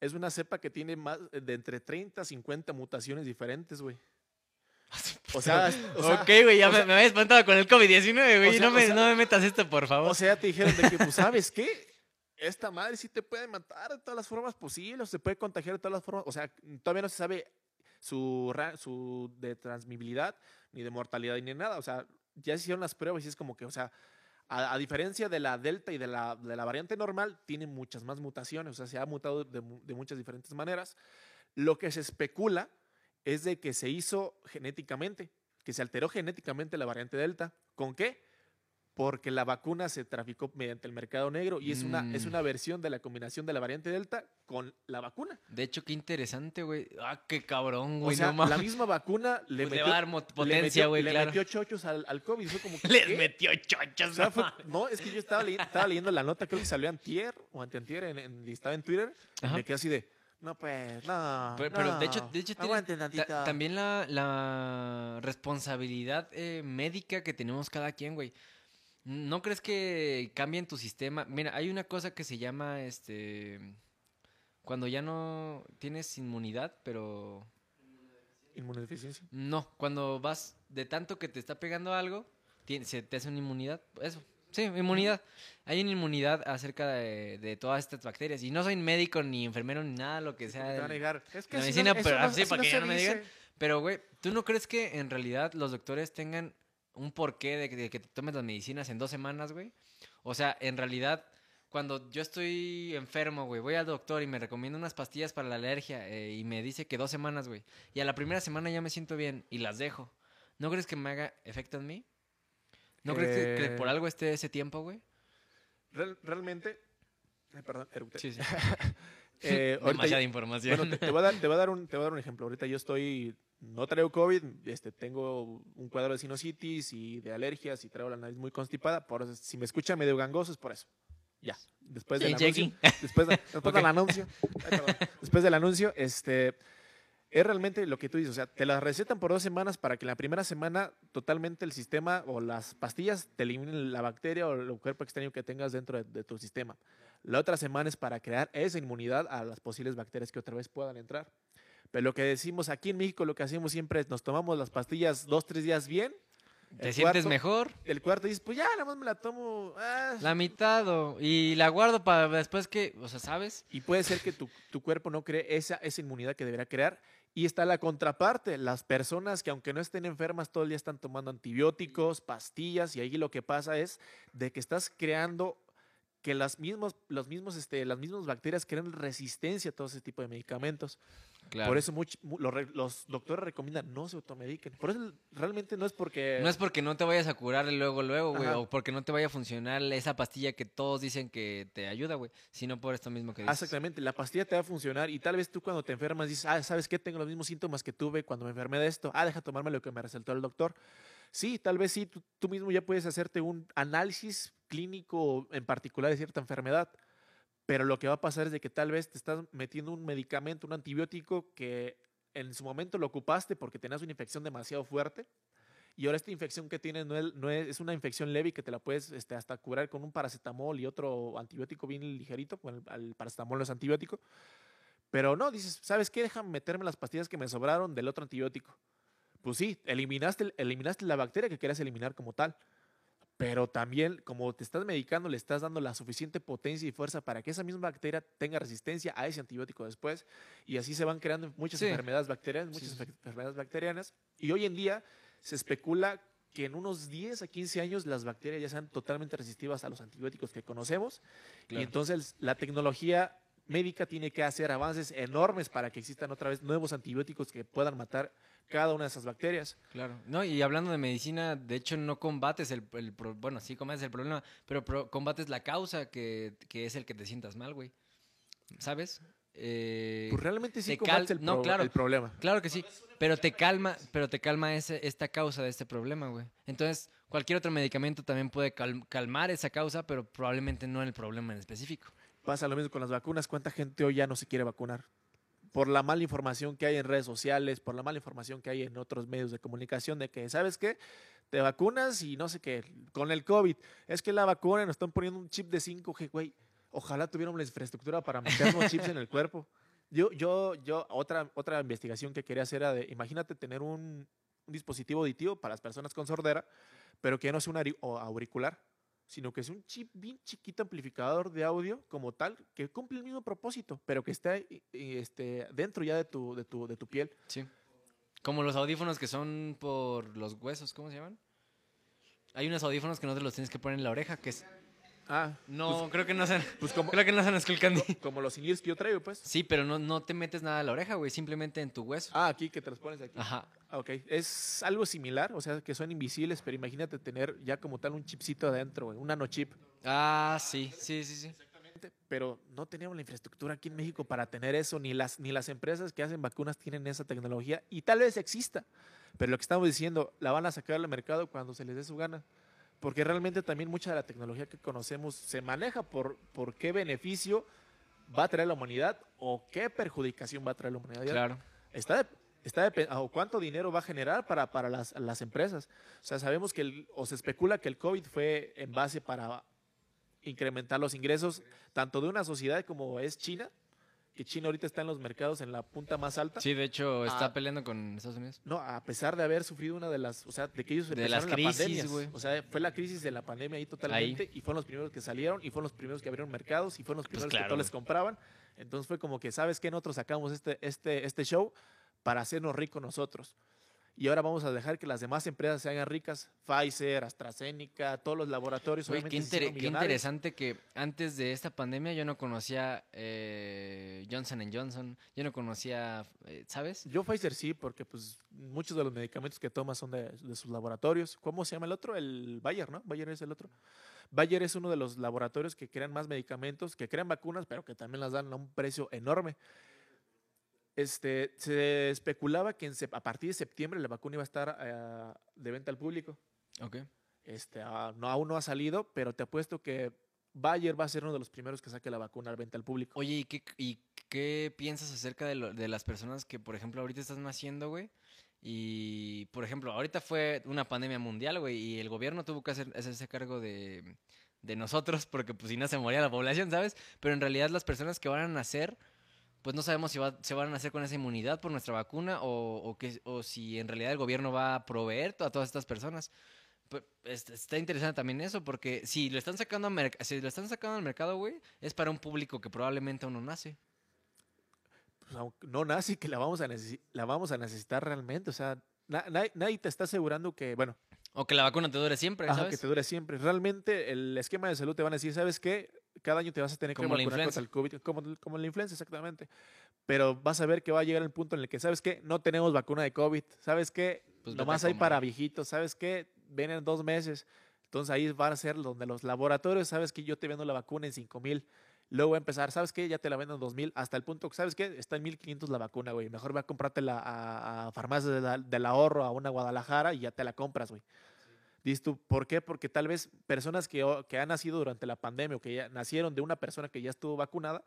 Es una cepa que tiene más de entre 30 a 50 mutaciones diferentes, güey. [laughs] O sea, o sea, ok, güey, ya o me, sea- me había espantado con el COVID-19, güey. O sea, no, me, no me metas esto, por favor. O sea, te dijeron de que, pues, ¿sabes qué? Esta madre sí te puede matar de todas las formas posibles, se puede contagiar de todas las formas. O sea, todavía no se sabe su, su de transmisibilidad, ni de mortalidad, ni nada. O sea, ya se hicieron las pruebas y es como que, o sea, a, diferencia de la delta y de la, de la variante normal, tiene muchas más mutaciones. O sea, se ha mutado de, de muchas diferentes maneras. Lo que se especula es de que se hizo genéticamente, que se alteró genéticamente la variante delta. ¿Con qué? Porque la vacuna se traficó mediante el mercado negro y es, una, es Mm. una versión de la combinación de la variante delta con la vacuna. De hecho, qué interesante, güey. Ah, qué cabrón, O güey. sea, no mames. la misma vacuna le Pues le metió, va a dar mo- le potencia, metió- güey, le metió chochos al, al COVID. Fue como que, [laughs] Les ¿qué? metió chochos. O sea, no fue- mames. no, es que yo estaba, leyendo, estaba leyendo la nota, creo que salió antier o anteantier, en, en- estaba en Twitter, Ajá. me quedé así de, no pues, no, Pero, pero de hecho, de hecho tiene aguanten ta- tantito". también la, la responsabilidad eh, médica que tenemos cada quien, güey. ¿No crees que cambien tu sistema? Mira, hay una cosa que se llama, este, cuando ya no tienes inmunidad, pero Inmunodeficiencia. no, cuando vas de tanto que te está pegando algo, se te hace una inmunidad. Eso, sí, inmunidad. Hay una inmunidad acerca de, de todas estas bacterias. Y no soy médico, ni enfermero, ni nada, lo que sea. Te van a negar. Es que la medicina, pero no- para que ya no me digan. Pero, güey, ¿tú no crees que en realidad los doctores tengan un porqué de que, de que te tomes las medicinas en dos semanas, güey? O sea, en realidad, cuando yo estoy enfermo, güey, voy al doctor y me recomienda unas pastillas para la alergia eh, y me dice que dos semanas, güey. Y a la primera semana ya me siento bien y las dejo. ¿No crees que me haga efecto en mí? ¿No crees que, que Eh, por algo esté ese tiempo, güey? Real- realmente, perdón, eructé. Sí, sí. [laughs] [laughs] Eh, Demasiada yo- información. Bueno, te, te voy a dar, te voy a dar un, te voy a dar un ejemplo. Ahorita yo estoy, no traigo COVID, este, tengo un cuadro de sinusitis y de alergias y traigo la nariz muy constipada. Por si me escucha medio gangoso es por eso. Ya. Después del anuncio. Después, de- después Ok. del anuncio. [laughs] ay, después del anuncio, este, es realmente lo que tú dices. O sea, te las recetan por dos semanas para que en la primera semana totalmente el sistema o las pastillas te eliminen la bacteria o el cuerpo extraño que tengas dentro de, de tu sistema. La otra semana es para crear esa inmunidad a las posibles bacterias que otra vez puedan entrar. Pero lo que decimos aquí en México, lo que hacemos siempre es nos tomamos las pastillas dos, tres días bien. ¿Te sientes cuarto- mejor? El cuarto dices, pues ya, nada más me la tomo. ah". La mitad o- y la guardo para después que, o sea, ¿sabes? Y puede ser que tu, tu cuerpo no cree esa, esa inmunidad que debería crear. Y está la contraparte, las personas que aunque no estén enfermas todo el día están tomando antibióticos, pastillas, y ahí lo que pasa es de que estás creando que las mismos, los mismos, este, las mismas bacterias crean resistencia a todo ese tipo de medicamentos. Claro. Por eso much- mu- los, re- los doctores recomiendan no se automediquen. Por eso realmente no es porque... No es porque no te vayas a curar luego, luego, güey, o porque no te vaya a funcionar esa pastilla que todos dicen que te ayuda, güey, sino por esto mismo que Ah, dices. Exactamente, la pastilla te va a funcionar y tal vez tú cuando te enfermas dices, ah, ¿sabes qué? Tengo los mismos síntomas que tuve cuando me enfermé de esto. Ah, deja tomarme lo que me recetó el doctor. Sí, tal vez sí, tú, tú mismo ya puedes hacerte un análisis clínico en particular de cierta enfermedad, pero lo que va a pasar es de que tal vez te estás metiendo un medicamento, un antibiótico que en su momento lo ocupaste porque tenías una infección demasiado fuerte. Y ahora esta infección que tienes no es, una infección leve que te la puedes este, hasta curar con un paracetamol y otro antibiótico bien ligerito. Bueno, el, paracetamol no es antibiótico. Pero no, dices, ¿sabes qué? Déjame meterme las pastillas que me sobraron del otro antibiótico. Pues sí, eliminaste, el- eliminaste la bacteria que querías eliminar como tal. Pero también, como te estás medicando, le estás dando la suficiente potencia y fuerza para que esa misma bacteria tenga resistencia a ese antibiótico después. Y así se van creando muchas Sí. enfermedades bacterianas, muchas sí. enfermedades bacterianas. Y hoy en día se especula que en unos 10 a 15 años las bacterias ya sean totalmente resistivas a los antibióticos que conocemos. Claro. Y entonces la tecnología médica tiene que hacer avances enormes para que existan otra vez nuevos antibióticos que puedan matar cada una de esas bacterias. Claro. No, y hablando de medicina, de hecho no combates el, el pro- bueno, sí combates el problema, pero pro- combates la causa que, que es el que te sientas mal, güey. ¿Sabes? eh, Pues realmente sí te combates el, no, pro- claro. el problema. Claro que sí, pero te calma, pero te calma ese- esta causa de este problema, güey. Entonces, cualquier otro medicamento también puede cal- calmar esa causa, pero probablemente no el problema en específico. Pasa lo mismo con las vacunas. ¿Cuánta gente hoy ya no se quiere vacunar? Por la mala información que hay en redes sociales, por la mala información que hay en otros medios de comunicación de que, ¿sabes qué? Te vacunas y no sé qué, con el COVID. Es que la vacuna nos están poniendo un chip de 5G, güey. Ojalá tuviéramos la infraestructura para meternos chips en el cuerpo. Yo, yo, yo, otra, otra investigación que quería hacer era de, imagínate tener un, un dispositivo auditivo para las personas con sordera, pero que no sea un auricular, sino que es un chip bien chiquito amplificador de audio como tal, que cumple el mismo propósito, pero que está eh, eh, este, dentro ya de tu, de tu, de tu piel. Sí. Como los audífonos que son por los huesos, ¿cómo se llaman? Hay unos audífonos que no te los tienes que poner en la oreja, que es... Ah, No, creo que no sean... pues como, Creo que no sean Skullcandy. como los in que yo traigo, pues. Sí, pero no, no te metes nada a la oreja, güey, simplemente en tu hueso. Ah, aquí, que te los pones aquí. Ajá. Ah, Ok, es algo similar, o sea, que son invisibles, pero imagínate tener ya como tal un chipcito adentro, güey, un nanochip. Ah, sí, sí, sí, sí. Pero no tenemos la infraestructura aquí en México para tener eso, ni las, ni las empresas que hacen vacunas tienen esa tecnología, y tal vez exista, pero lo que estamos diciendo, la van a sacar al mercado cuando se les dé su gana. Porque realmente también mucha de la tecnología que conocemos se maneja por, por qué beneficio va a traer la humanidad o qué perjudicación va a traer la humanidad. Claro. Está, de- está depe- o cuánto dinero va a generar para, para las, las empresas. O sea, sabemos que, el- o se especula que el COVID fue en base para incrementar los ingresos tanto de una sociedad como es China, que China ahorita está en los mercados en la punta más alta. Sí, de hecho, está Ah. peleando con Estados Unidos. No, a pesar de haber sufrido una de las, o sea, de que ellos De empezaron las la crisis, pandemia. güey. O sea, fue la crisis de la pandemia ahí totalmente y fueron los primeros que salieron y fueron los primeros que abrieron mercados y fueron los Pues primeros claro, que todos les compraban. Entonces fue como que, ¿sabes qué? Nosotros sacamos este, este, este show para hacernos ricos nosotros. Y ahora vamos a dejar que las demás empresas se hagan ricas. Pfizer, AstraZeneca, todos los laboratorios. Obviamente qué, inter- qué interesante que antes de esta pandemia yo no conocía eh, Johnson Johnson, yo no conocía, eh, ¿sabes? Yo Pfizer sí, porque pues muchos de los medicamentos que toma son de, de sus laboratorios. ¿Cómo se llama el otro? El Bayer, ¿no? Bayer es el otro. Bayer es uno de los laboratorios que crean más medicamentos, que crean vacunas, pero que también las dan a un precio enorme. Este, se especulaba que en a partir de septiembre la vacuna iba a estar eh, de venta al público. Ok. Este, ah, no, aún no ha salido, pero te apuesto que Bayer va a ser uno de los primeros que saque la vacuna a venta al público. Oye, ¿y qué, y qué piensas acerca de, lo- de las personas que, por ejemplo, ahorita están naciendo, güey? Y, por ejemplo, ahorita fue una pandemia mundial, güey, y el gobierno tuvo que hacer, hacerse cargo de, de nosotros, porque pues si no se moría la población, ¿sabes? Pero en realidad las personas que van a nacer, pues no sabemos si va- se van a nacer con esa inmunidad por nuestra vacuna o, o, que, o si en realidad el gobierno va a proveer a todas estas personas. Pues, es- está interesante también eso, porque si lo están sacando a si lo están sacando al mercado, güey, es para un público que probablemente aún no nace. pues, aunque no nace que la vamos a, la vamos a necesitar realmente. O sea, na- na- nadie te está asegurando que, bueno, O que la vacuna te dure siempre, ajá, ¿sabes? que te dure siempre. Realmente el esquema de salud te van a decir, ¿sabes qué? Cada año te vas a tener que Como la vacunar contra el COVID, como, como la influenza, exactamente. Pero vas a ver que va a llegar el punto en el que, ¿sabes qué? No tenemos vacuna de COVID. ¿Sabes qué? Pues Nomás hay para viejitos. ¿Sabes qué? Ven en dos meses. Entonces ahí va a ser donde los laboratorios, ¿sabes qué? Yo te vendo la vacuna en 5 mil. Luego va a empezar, ¿sabes qué? Ya te la vendo en 2000, hasta el punto que, ¿sabes qué? Está en 1500 la vacuna, güey. Mejor va a comprártela a, a farmacias de la- del ahorro, a una Guadalajara y ya te la compras, güey. Dices tú, ¿por qué? Porque tal vez personas que, que han nacido durante la pandemia o que ya nacieron de una persona que ya estuvo vacunada,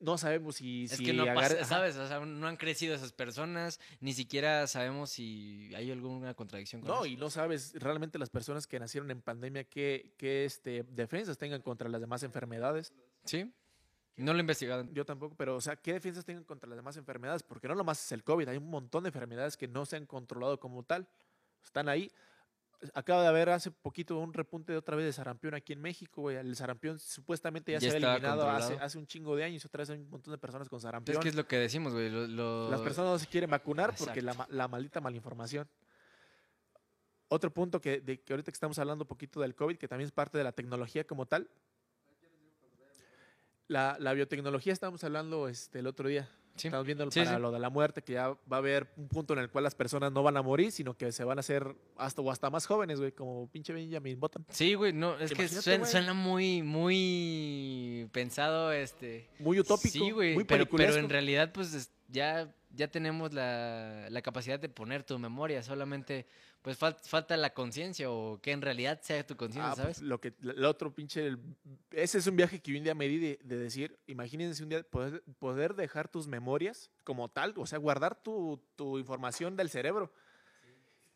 no sabemos si. Es si que no agar- pasa, ajá. ¿sabes? O sea, no han crecido esas personas, ni siquiera sabemos si hay alguna contradicción con No, eso. y no sabes realmente las personas que nacieron en pandemia qué, qué este, defensas tengan contra las demás enfermedades. ¿Sí? No lo he investigado. Yo tampoco, pero, o sea, ¿qué defensas tengan contra las demás enfermedades? Porque no nomás es el COVID, hay un montón de enfermedades que no se han controlado como tal. Están ahí. Acaba de haber hace poquito un repunte de otra vez de sarampión aquí en México, güey. El sarampión supuestamente ya, Ya se había eliminado hace, un chingo de años. Otra vez hay un montón de personas con sarampión. Es que es lo que decimos, güey. lo- lo- Las personas no se quieren vacunar porque la, la maldita malinformación. Otro punto que, de, que ahorita que estamos hablando un poquito del COVID, que también es parte de la tecnología como tal. La, la biotecnología estábamos hablando este, el otro día. Sí. Estamos viendo Sí, para sí. lo de la muerte, que ya va a haber un punto en el cual las personas no van a morir, sino que se van a hacer hasta o hasta más jóvenes, güey, como pinche Benjamin Button. Sí, güey, no, es que suena, muy, muy pensado, este... Muy utópico, Sí, güey, muy pero, pero en realidad, pues, es- ya, ya tenemos la, la capacidad de poner tu memoria, solamente, pues, fal- falta la conciencia, o que en realidad sea tu conciencia, Ah, pues, ¿sabes? lo que el otro pinche el- ese es un viaje que yo un día me di de, de decir, imagínense un día poder, poder dejar tus memorias como tal, o sea, guardar tu, tu información del cerebro.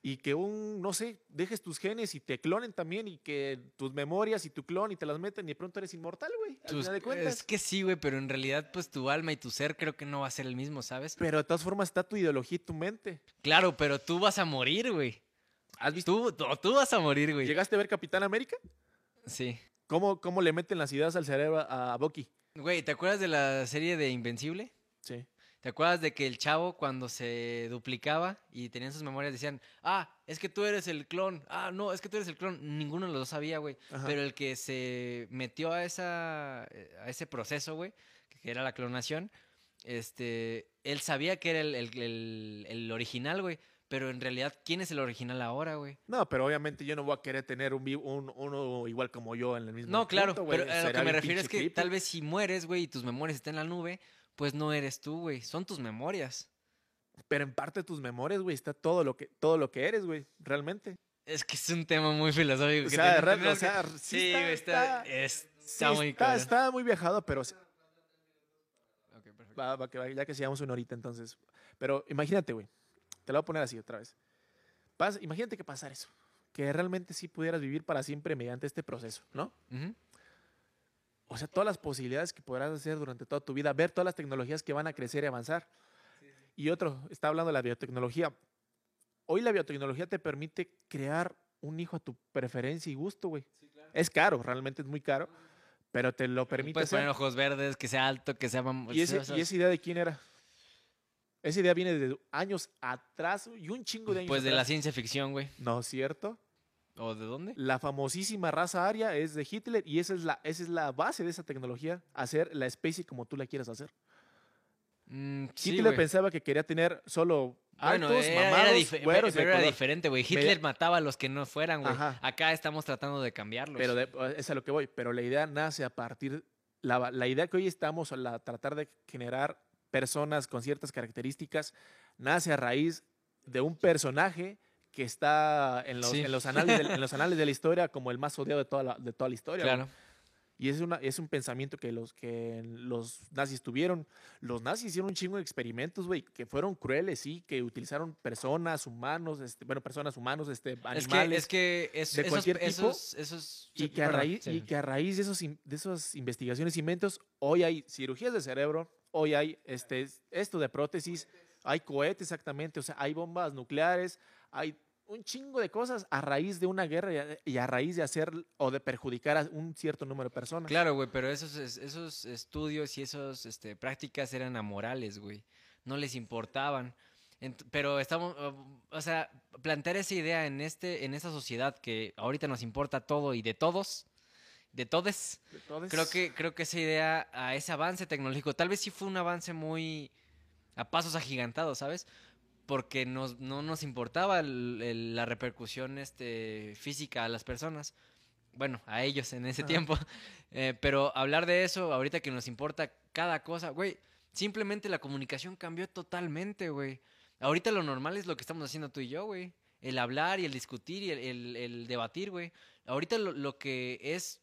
Y que un, no sé, dejes tus genes y te clonen también y que tus memorias y tu clon y te las meten y de pronto eres inmortal, güey. Al Tus- final de cuentas. es que sí, güey, pero en realidad, pues, tu alma y tu ser creo que no va a ser el mismo, ¿sabes? Pero de todas formas está tu ideología y tu mente. Claro, pero tú vas a morir, güey. ¿Has visto? Tú, tú, tú vas a morir, güey. ¿Llegaste a ver Capitán América? Sí. ¿Cómo, cómo le meten las ideas al cerebro a, Bucky? Güey, ¿te acuerdas de la serie de Invencible? Sí. ¿Te acuerdas de que el chavo cuando se duplicaba y tenían sus memorias decían, ah, es que tú eres el clon, ah, no, es que tú eres el clon? Ninguno de los dos sabía, güey. Pero el que se metió a, esa, a ese proceso, güey, que era la clonación, este, él sabía que era el, el- el- el original, güey. Pero en realidad, ¿quién es el original ahora, güey? No, pero obviamente yo no voy a querer tener un, uno igual como yo en el mismo No, claro, punto, güey. pero a lo que me refiero es que tal vez si mueres, güey, y tus memorias están en la nube, pues no eres tú, güey. Son tus memorias. Pero en parte de tus memorias, güey, está todo lo que, todo lo que eres, güey, realmente. Es que es un tema muy filosófico. O sea, o sea, sí sí, está- güey, está, Sí, muy está, cabrón. está muy viajado, pero sí- Ok, perfecto. va, va que va, ya que sigamos una horita entonces. Pero imagínate, güey, te lo voy a poner así otra vez. Pas- imagínate que pasara eso, que realmente sí pudieras vivir para siempre mediante este proceso, ¿no? Ujú. O sea, todas las posibilidades que podrás hacer durante toda tu vida, ver todas las tecnologías que van a crecer y avanzar. Y otro, está hablando de la biotecnología. Hoy la biotecnología te permite crear un hijo a tu preferencia y gusto, güey. Es caro, realmente es muy caro, pero te lo permite Puedes hacer. poner ojos verdes, que sea alto, que sea... ¿Y, ese-. ¿Y esa idea de quién era? Esa idea viene de años atrás y un chingo de años Pues de la ciencia ficción, güey. ¿No es cierto? ¿O de dónde? La famosísima raza aria es de Hitler y esa es la, esa es la base de esa tecnología, hacer la especie como tú la quieras hacer. Mm, sí, Hitler pensaba que quería tener solo Bueno, altos, era, güeros pero era diferente, güey. Hitler mataba a los que no fueran, güey. Acá estamos tratando de cambiarlos. Pero de- es a lo que voy. Pero la idea nace a partir, la, la idea que hoy estamos a la, tratar de generar personas con ciertas características, nace a raíz de un personaje que está en los, Sí. en los, [laughs] anales, de, en los anales de la historia como el más odiado de toda la, de toda la historia. güey. Y es, una, es un pensamiento que los, que los nazis tuvieron. Los nazis hicieron un chingo de experimentos, güey, que fueron crueles, sí, que utilizaron personas, humanos, este, bueno, personas, humanos, este, Es que, animales. es que es- de esos, cualquier tipo, esos, esos, y, que a raíz, sí. y que a raíz de, esos, de esas investigaciones y inventos, hoy hay cirugías de cerebro, hoy hay este, esto de prótesis, hay cohetes exactamente, o sea, hay bombas nucleares, hay un chingo de cosas a raíz de una guerra y a, raíz de hacer o de perjudicar a un cierto número de personas. Claro, güey, pero esos, es- esos estudios y esas este, prácticas eran amorales, güey. No les importaban. Pero estamos, o sea, plantear esa idea en este, en esta sociedad que ahorita nos importa todo y de todos, de todes, Entonces, creo que, creo que esa idea, a ese avance tecnológico, tal vez sí fue un avance muy a pasos agigantados, ¿sabes? Porque nos, no nos importaba el- el- la repercusión este, física a las personas. Bueno, a ellos en ese Ajá. tiempo. [laughs] Eh, pero hablar de eso, ahorita que nos importa cada cosa, güey, simplemente la comunicación cambió totalmente, güey. Ahorita lo normal es lo que estamos haciendo tú y yo, güey. El hablar y el discutir y el, el- el debatir, güey. Ahorita lo, lo que es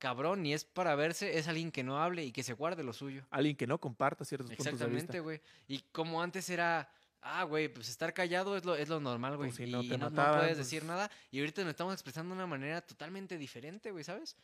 cabrón y es para verse es alguien que no hable y que se guarde lo suyo. alguien que no comparta ciertos puntos de Exactamente, vista. güey. Y como antes era, ah, güey, pues estar callado es lo, es lo normal, güey. Pues si no y te no, no mataban, puedes pues- decir nada. Y ahorita nos estamos expresando de una manera totalmente diferente, güey, ¿sabes?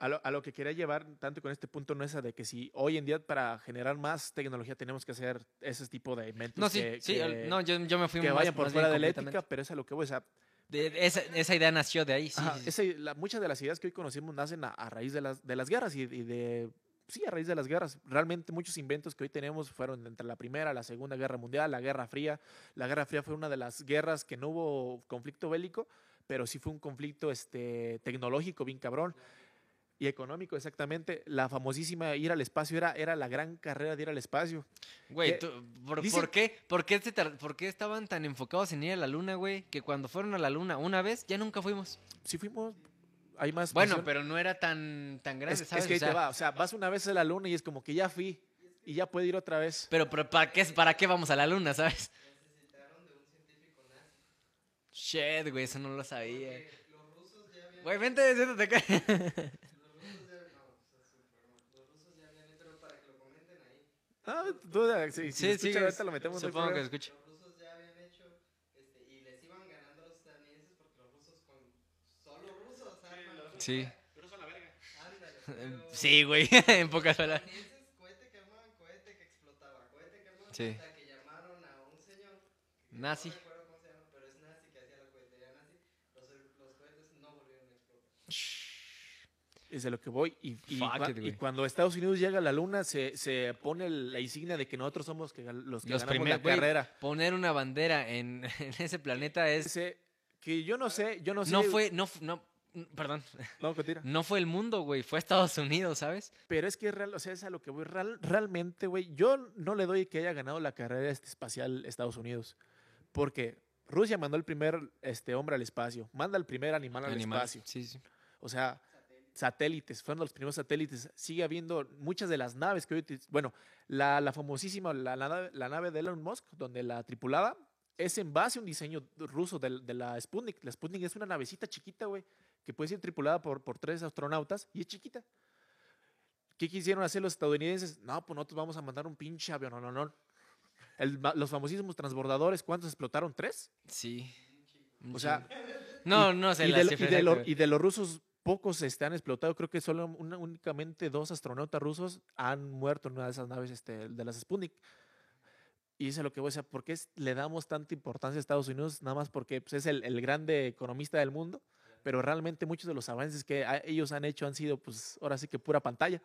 A lo, a lo que quería llevar tanto con este punto no es a de que si hoy en día para generar más tecnología tenemos que hacer ese tipo de inventos No, sí, que, sí, que- el- no, yo, yo me fui que más- vayan por fuera de la ética, pero es a lo que voy. O sea, De- esa, esa idea nació de ahí, sí. Ajá, sí, sí. esa- la- muchas de las ideas que hoy conocemos nacen a, a raíz de las, de las guerras y, y de... Sí, a raíz de las guerras. Realmente muchos inventos que hoy tenemos fueron entre la Primera, la Segunda Guerra Mundial, la Guerra Fría. La Guerra Fría fue una de las guerras que no hubo conflicto bélico, pero sí fue un conflicto este, tecnológico bien cabrón. Y económico, exactamente. La famosísima ir al espacio era, era la gran carrera de ir al espacio. Güey, tú- ¿por, dicen- por qué, por, qué tar- por qué estaban tan enfocados en ir a la luna, güey? Que cuando fueron a la luna una vez, ya nunca fuimos. Sí fuimos... hay más. Bueno, misión. pero no era tan, tan grande, es, es ¿sabes? que O ahí te sea, va. O sea, vas una vez a la luna y es como que ya fui y ya puede ir otra vez. Pero, pero ¿para, qué, ¿para qué vamos a la luna, sabes? Shit, güey, eso no lo sabía. Güey, vente, siéntate acá. [laughs] Ah, tú, si, si Sí, escucha, sí, ahorita lo metemos. no supongo que escuche. Los rusos ya habían hecho este, y les iban ganando a los estadounidenses porque los rusos con solo rusos arman Sí. ándale [laughs] pero Sí, güey, [laughs] en pocas los palabras. estadounidenses cohete que armaban cohete que explotaba cohete que armaban Sí. hasta que llamaron a un señor Nazi. no recuerdo cómo se llama pero es nazi que hacía la cohetería nazi los, los cohetes no volvieron a explotar Es de lo que voy. Y, it, cuando Estados Unidos llega a la luna, se, se pone la insignia de que nosotros somos que, los que Los ganamos la carrera. Poner una bandera en, [laughs] en ese planeta es. Ese- que yo no sé, yo no sé. No fue, no, no, perdón, [laughs] No, continúa. no fue el mundo, güey, fue Estados Unidos, ¿sabes? Pero es que es real, o sea, es a lo que voy. Real- realmente, güey, yo no le doy que haya ganado la carrera este espacial Estados Unidos. Porque Rusia mandó el primer este, hombre al espacio, manda el primer animal al Animal. espacio. Sí, sí. O sea, satélites, fueron los primeros satélites. Sigue habiendo muchas de las naves que hoy, bueno, la, la famosísima, la, la nave, la nave de Elon Musk, donde la tripulada es en base a un diseño ruso de, la Sputnik. La Sputnik es una navecita chiquita, güey, que puede ser tripulada por, por tres astronautas y es chiquita. ¿Qué quisieron hacer los estadounidenses? No, pues nosotros vamos a mandar un pinche avión, no, no, no. El los famosísimos transbordadores, ¿cuántos explotaron? ¿Tres? Sí. O sea, no, no sé y, de, lo- y de los rusos, pocos este, han explotado. Creo que solo una- únicamente dos astronautas rusos han muerto en una de esas naves este, de las Sputnik. Y eso es lo que voy a decir. ¿Por qué le damos tanta importancia a Estados Unidos? Nada más porque pues, es el, el grande economista del mundo. Pero realmente muchos de los avances que ellos han hecho han sido, pues, ahora sí que pura pantalla.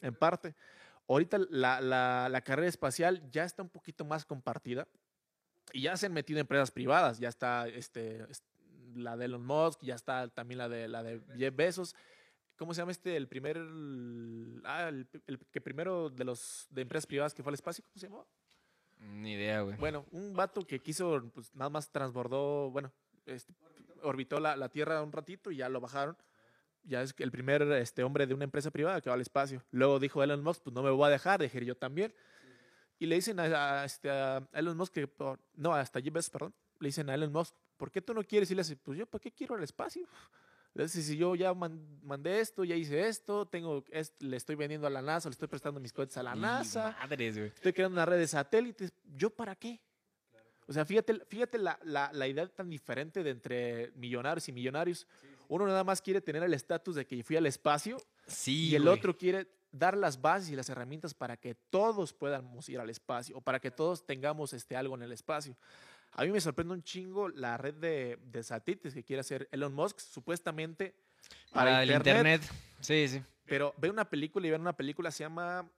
En parte. Ahorita la, la- la carrera espacial ya está un poquito más compartida. Y ya se han metido empresas privadas. Ya está este, es- la de Elon Musk, ya está también la de, la de Jeff Bezos. ¿Cómo se llama este? El primer. Ah, el, el que primero de los de empresas privadas que fue al espacio. ¿Cómo se llamó? Ni idea, güey. Bueno, un vato que quiso, pues nada más transbordó, bueno, este, orbitó la, la Tierra un ratito y ya lo bajaron. Ya es el primer este, hombre de una empresa privada que va al espacio. Luego dijo Elon Musk, pues no me voy a dejar, dejé yo también. Y le dicen a, a, este, a Elon Musk, que, por- no, hasta Jeff Bezos, perdón, le dicen a Elon Musk, ¿por qué tú no quieres? Y le dice, pues yo, ¿para qué quiero el espacio? Le dice, si yo ya man- mandé esto, ya hice esto, tengo, es- le estoy vendiendo a la NASA, le estoy prestando mis cohetes a la NASA Madres, güey. estoy creando una red de satélites. ¿Yo para qué? O sea, fíjate, fíjate la, la, la idea tan diferente de entre millonarios y millonarios. Uno nada más quiere tener el estatus de que fui al espacio Sí, y el güey. otro quiere dar las bases y las herramientas para que todos podamos ir al espacio o para que todos tengamos este, algo en el espacio. A mí me sorprende un chingo la red de, de satélites que quiere hacer Elon Musk, supuestamente para, Para el internet. Sí, sí. Pero ve una película y ve una película, se llama...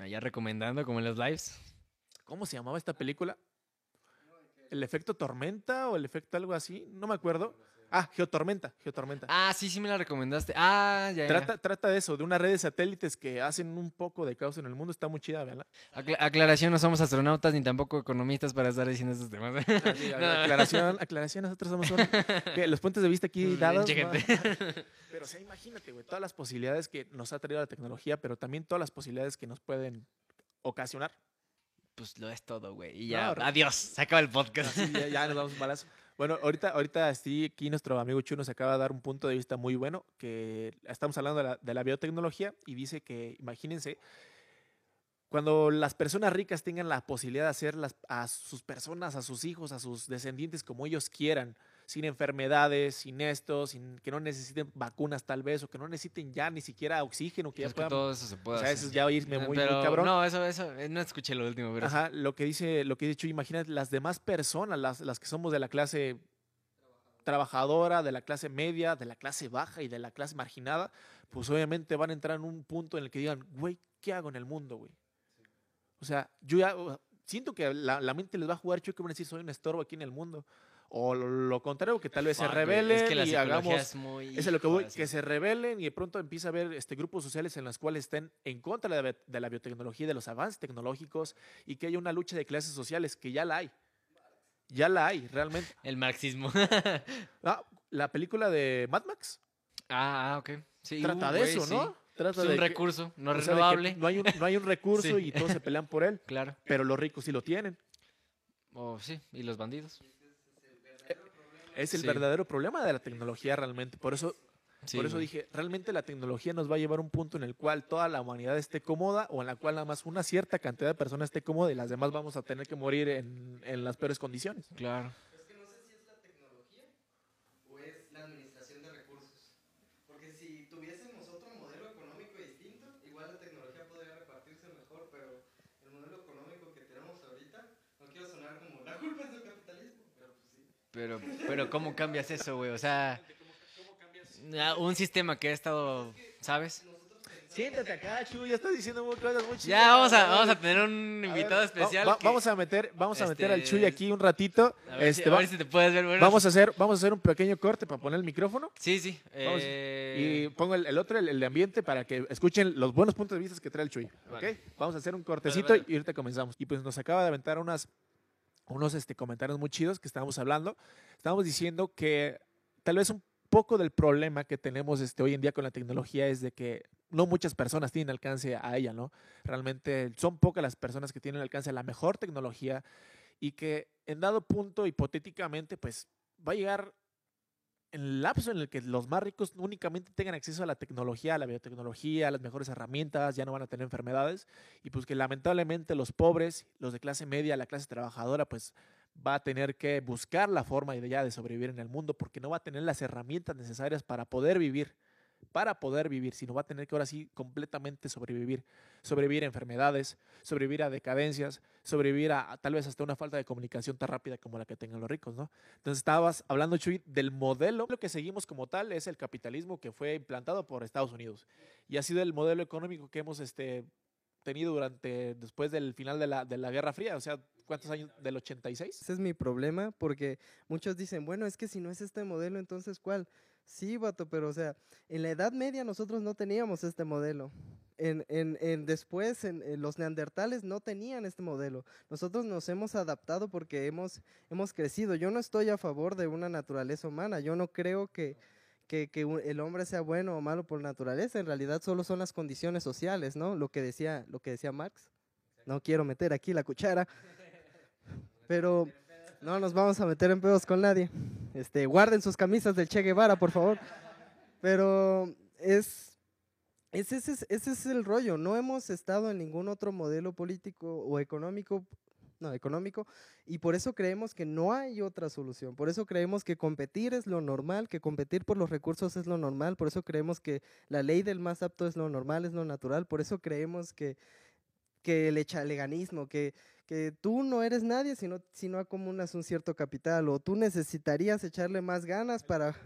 Allá recomendando, como en los lives. ¿Cómo se llamaba esta película? ¿El efecto tormenta o el efecto algo así? No me acuerdo. Ah, Geotormenta, Geotormenta. Ah, sí, sí me la recomendaste. Ah, ya, ya. Trata, trata de eso, de una red de satélites que hacen un poco de caos en el mundo. Está muy chida, ¿verdad? Acla- aclaración, no somos astronautas ni tampoco economistas para estar diciendo estos temas. [laughs] aclaración, aclaración, nosotros somos. Que Los puntos de vista aquí [laughs] dados. [laughs] Pero o sea, imagínate, güey, todas las posibilidades que nos ha traído la tecnología, pero también todas las posibilidades que nos pueden ocasionar. Pues lo es todo, güey. Y ya, adiós. Se acaba el podcast. Así ya, ya nos damos un balazo. Bueno, ahorita, ahorita sí, aquí nuestro amigo Chu nos acaba de dar un punto de vista muy bueno, que estamos hablando de la, biotecnología y dice que, imagínense, cuando las personas ricas tengan la posibilidad de hacer las- a sus personas, a sus hijos, a sus descendientes como ellos quieran, sin enfermedades, sin esto, sin que no necesiten vacunas tal vez, o que no necesiten ya ni siquiera oxígeno, que ya que puedan... todo eso se puede o sea, hacer. eso es ya irme muy, muy Pero cabrón. No, eso, eso, eh, no escuché lo último, pero Ajá, lo que dice, lo que he dicho, imagínate las demás personas, las, las que somos de la clase trabajadora, de la clase media, de la clase baja y de la clase marginada, pues obviamente van a entrar en un punto en el que digan, güey, ¿qué hago en el mundo, güey? O sea, yo ya siento que la, la mente les va a jugar chueco y van a decir, soy un estorbo aquí en el mundo. O lo, contrario, que tal vez se Fuck, rebelen es que la y hagamos es muy... es lo que voy, que se rebelen y de pronto empieza a haber este, grupos sociales en los cuales estén en contra de la, bi- de la biotecnología, y de los avances tecnológicos y que haya una lucha de clases sociales, que ya la hay. Ya la hay, realmente. [laughs] El marxismo. [laughs] Ah, la película de Mad Max Ah, ah, ok. Sí, trata uh, de eso. ¿no? Trata Es de un que- recurso no o sea, de que renovable. no, hay un, no hay un [laughs] recurso Sí. y todos se pelean por él, Claro. pero los ricos sí lo tienen. Oh, sí, y los bandidos. Es el Sí. verdadero problema de la tecnología realmente. Por eso, Sí, por eso güey. dije, realmente la tecnología nos va a llevar a un punto en el cual toda la humanidad esté cómoda o en la cual nada más una cierta cantidad de personas esté cómoda y las demás vamos a tener que morir en, en las peores condiciones. Claro. Es que no sé si es la tecnología o es la administración de recursos. Porque si tuviésemos otro modelo económico distinto, igual la tecnología podría repartirse mejor, pero el modelo económico que tenemos ahorita, no quiero sonar como la culpa es del capitalismo, pero pues sí. Pero, pero ¿cómo cambias eso, güey? O sea, ah, un sistema que ha estado, ¿sabes? Siéntate acá, Chu, ya estás diciendo cosas muy chidas. Ya vamos a, vamos a tener un ver, invitado especial. va- que- Vamos a meter, vamos a meter al este, Chuy aquí un ratito. a ver, si, Este, a va- ver si te puedes ver. Bueno, vamos a hacer, vamos a hacer un pequeño corte para poner el micrófono. Sí, sí. Vamos, eh, Y pongo el, el otro, el, el de ambiente, para que escuchen los buenos puntos de vista que trae el Chuy. Vale. Vamos a hacer un cortecito Vale, vale. y ahorita comenzamos. Y pues nos acaba de aventar unas, unos este, comentarios muy chidos que estábamos hablando. Estábamos diciendo que tal vez un poco del problema que tenemos este, hoy en día con la tecnología es de que no muchas personas tienen alcance a ella, ¿no? Realmente son pocas las personas que tienen alcance a la mejor tecnología y que en dado punto, hipotéticamente, pues va a llegar en el lapso en el que los más ricos únicamente tengan acceso a la tecnología, a la biotecnología, a las mejores herramientas, ya no van a tener enfermedades, y pues que lamentablemente los pobres, los de clase media, la clase trabajadora, pues va a tener que buscar la forma de ya de sobrevivir en el mundo, porque no va a tener las herramientas necesarias para poder vivir, para poder vivir, sino va a tener que ahora sí completamente sobrevivir, sobrevivir a enfermedades, sobrevivir a decadencias, sobrevivir a, tal vez hasta una falta de comunicación tan rápida como la que tengan los ricos, ¿no? Entonces estabas hablando, Chuy, del modelo. Lo que seguimos como tal es el capitalismo que fue implantado por Estados Unidos. Y ha sido el modelo económico que hemos este, tenido durante, después del final de la, de la Guerra Fría. O sea, ¿cuántos años? ¿Del 86? Ese es mi problema, porque muchos dicen, bueno, es que si no es este modelo, entonces ¿cuál? Sí, vato, pero o sea, en la Edad Media nosotros no teníamos este modelo. En, en, en después, en, los neandertales no tenían este modelo. Nosotros nos hemos adaptado porque hemos, hemos crecido. Yo no estoy a favor de una naturaleza humana. Yo no creo que, que, que el hombre sea bueno o malo por naturaleza. En realidad solo son las condiciones sociales, ¿no? Lo que decía, lo que decía Marx. No quiero meter aquí la cuchara. [laughs] Pero no nos vamos a meter en pedos con nadie. Este, guarden sus camisas del Che Guevara, por favor. Pero es, es- ese, es, ese es el rollo. No hemos estado en ningún otro modelo político o económico, no, económico, y por eso creemos que no hay otra solución. Por eso creemos que competir es lo normal, que competir por los recursos es lo normal. Por eso creemos que la ley del más apto es lo normal, es lo natural. Por eso creemos que, que el echaleganismo, que, que tú no eres nadie si no, si no acumulas un cierto capital o tú necesitarías echarle más ganas para,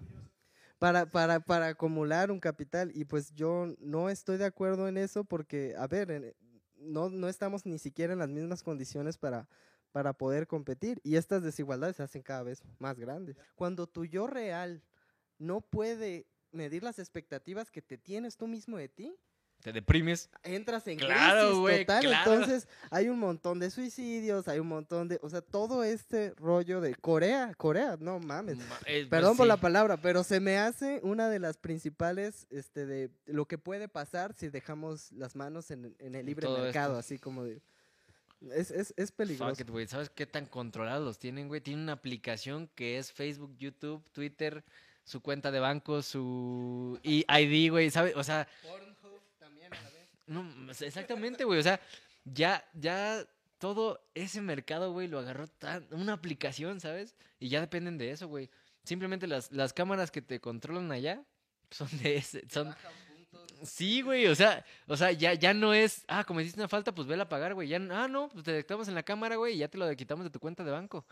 para, para, para acumular un capital. Y pues yo no estoy de acuerdo en eso porque, a ver, no, no estamos ni siquiera en las mismas condiciones para, para poder competir. Y estas desigualdades se hacen cada vez más grandes. Cuando tu yo real no puede medir las expectativas que te tienes tú mismo de ti, Te deprimes. entras en Claro, crisis güey, total. claro. Entonces, hay un montón de suicidios, hay un montón de, o sea, todo este rollo de Corea, Corea, no mames. Ma- eh, pues Perdón por la palabra, pero se me hace una de las principales, este, de lo que puede pasar si dejamos las manos en, en el libre Todo mercado, esto. así como de, es, es, es peligroso. It. ¿Sabes qué tan controlados los tienen, güey? Tienen una aplicación que es Facebook, YouTube, Twitter, su cuenta de banco, su ID, güey, ¿sabes? O sea, también a la vez. No, exactamente, güey. O sea, ya, ya todo ese mercado, güey, lo agarró tan- una aplicación, ¿sabes? Y ya dependen de eso, güey. Simplemente las, las cámaras que te controlan allá son de ese, son. Sí, güey, o sea, o sea, ya, ya no es, ah, cometiste una falta, pues vela a pagar, güey. Ya, ah, no, pues te detectamos en la cámara, güey, y ya te lo quitamos de tu cuenta de banco.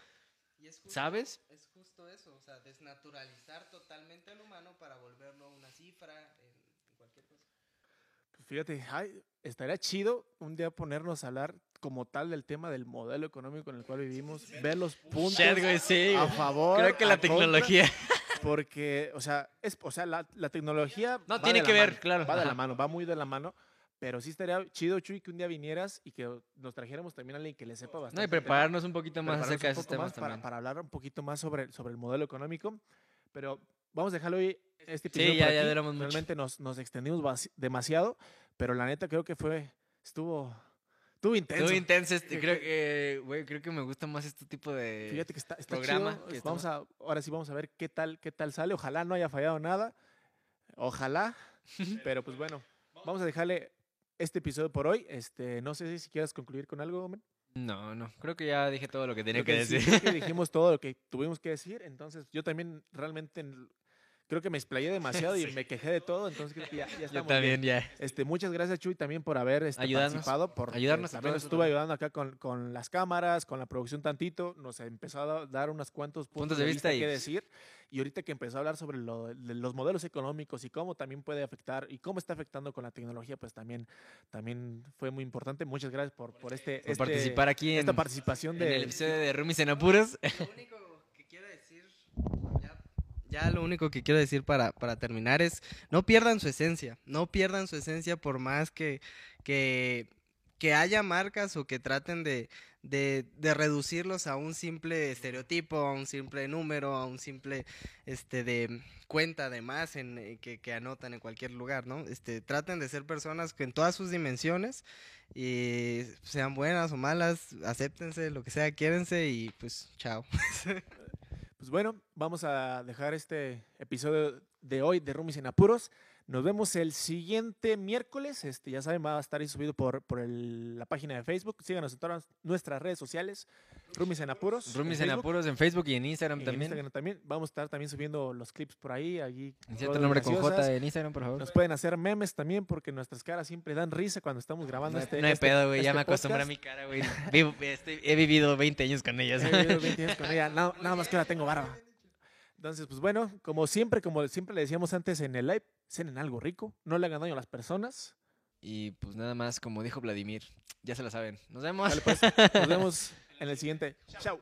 Y es justo- ¿Sabes? Es justo eso, o sea, desnaturalizar totalmente al humano para volverlo una cifra en, en cualquier cosa. Pues Fíjate, ay, estaría chido un día ponernos a hablar como tal del tema del modelo económico en el cual vivimos, ver los puntos Shit, güey, sí, a favor. Creo que la contra, tecnología. [laughs] Porque, o sea, es, o sea la, la tecnología. No, tiene que la ver, mano, claro, Va de la ajá. mano, va muy de la mano. Pero sí estaría chido, Chuy, que un día vinieras y que nos trajéramos también a alguien que le sepa bastante. No, y prepararnos un poquito más acerca de esos temas para, también. para hablar un poquito más sobre, sobre el modelo económico. Pero vamos a dejarlo hoy este Sí, episodio ya- por ya aquí. duramos mucho. Realmente nos, nos extendimos demasiado, pero la neta creo que fue, estuvo, estuvo intenso. Estuvo intenso. este, creo que, güey, creo que me gusta más este tipo de. Fíjate que está, está programa chido, que es- Vamos a, ahora sí vamos a ver qué tal, qué tal sale. Ojalá no haya fallado nada. Ojalá. [laughs] pero pues bueno, vamos a dejarle este episodio por hoy. Este, no sé si quieras concluir con algo, Omen. No, no. Creo que ya dije todo lo que tenía Creo que sí, decir. creo que [laughs] dijimos todo lo que tuvimos que decir. Entonces, yo también realmente en- creo que me explayé demasiado y [laughs] me quejé de todo. Entonces, creo que ya, ya Yo estamos también, bien. ya. Este, muchas gracias, Chuy, también por haber este, Ayudarnos. participado. Por, Ayudarnos también nos estuvo también. ayudando acá con, con las cámaras, con la producción tantito. Nos empezó a dar unos cuantos puntos, de de vista vista y- que decir. Y ahorita que empezó a hablar sobre lo- de los modelos económicos y cómo también puede afectar y cómo está afectando con la tecnología, pues también, también fue muy importante. Muchas gracias por, por este, Por este- participar aquí en, esta participación en de, el episodio de Rumis en Apuros. Lo único que quiero decir, ya, lo único que quiero decir para, para terminar es, no pierdan su esencia, no pierdan su esencia por más que, que, que haya marcas o que traten de, de, de reducirlos a un simple estereotipo, a un simple número, a un simple este de cuenta de más en, eh, que, que anotan en cualquier lugar, ¿no? Este, traten de ser personas que en todas sus dimensiones y sean buenas o malas, acéptense, lo que sea, quiérense y pues chao. [laughs] Pues bueno, vamos a dejar este episodio de hoy de Rumis en Apuros. Nos vemos el siguiente miércoles. Este, ya saben, va a estar ahí subido por, por el- la página de Facebook. Síganos en todas nuestras redes sociales. Rumis en Apuros. Rumis en Apuros en Facebook y en Instagram en también. Instagram también. Vamos a estar también subiendo los clips por ahí. allí el nombre con. J en Instagram, por favor. Nos pueden hacer memes también porque nuestras caras siempre dan risa cuando estamos grabando No, este. no hay este- pedo, güey. ya este me acostumbré a mi cara, güey. Estoy- he vivido 20 años con ellas. He vivido 20 años con ella, Nada, nada más que ahora tengo barba. Entonces, pues bueno, como siempre, como siempre le decíamos antes en el live, cenen algo rico, no le hagan daño a las personas. Y pues nada más, como dijo Vladimir, ya se lo saben. Nos vemos. Pues, nos vemos [laughs] en el siguiente. Chao.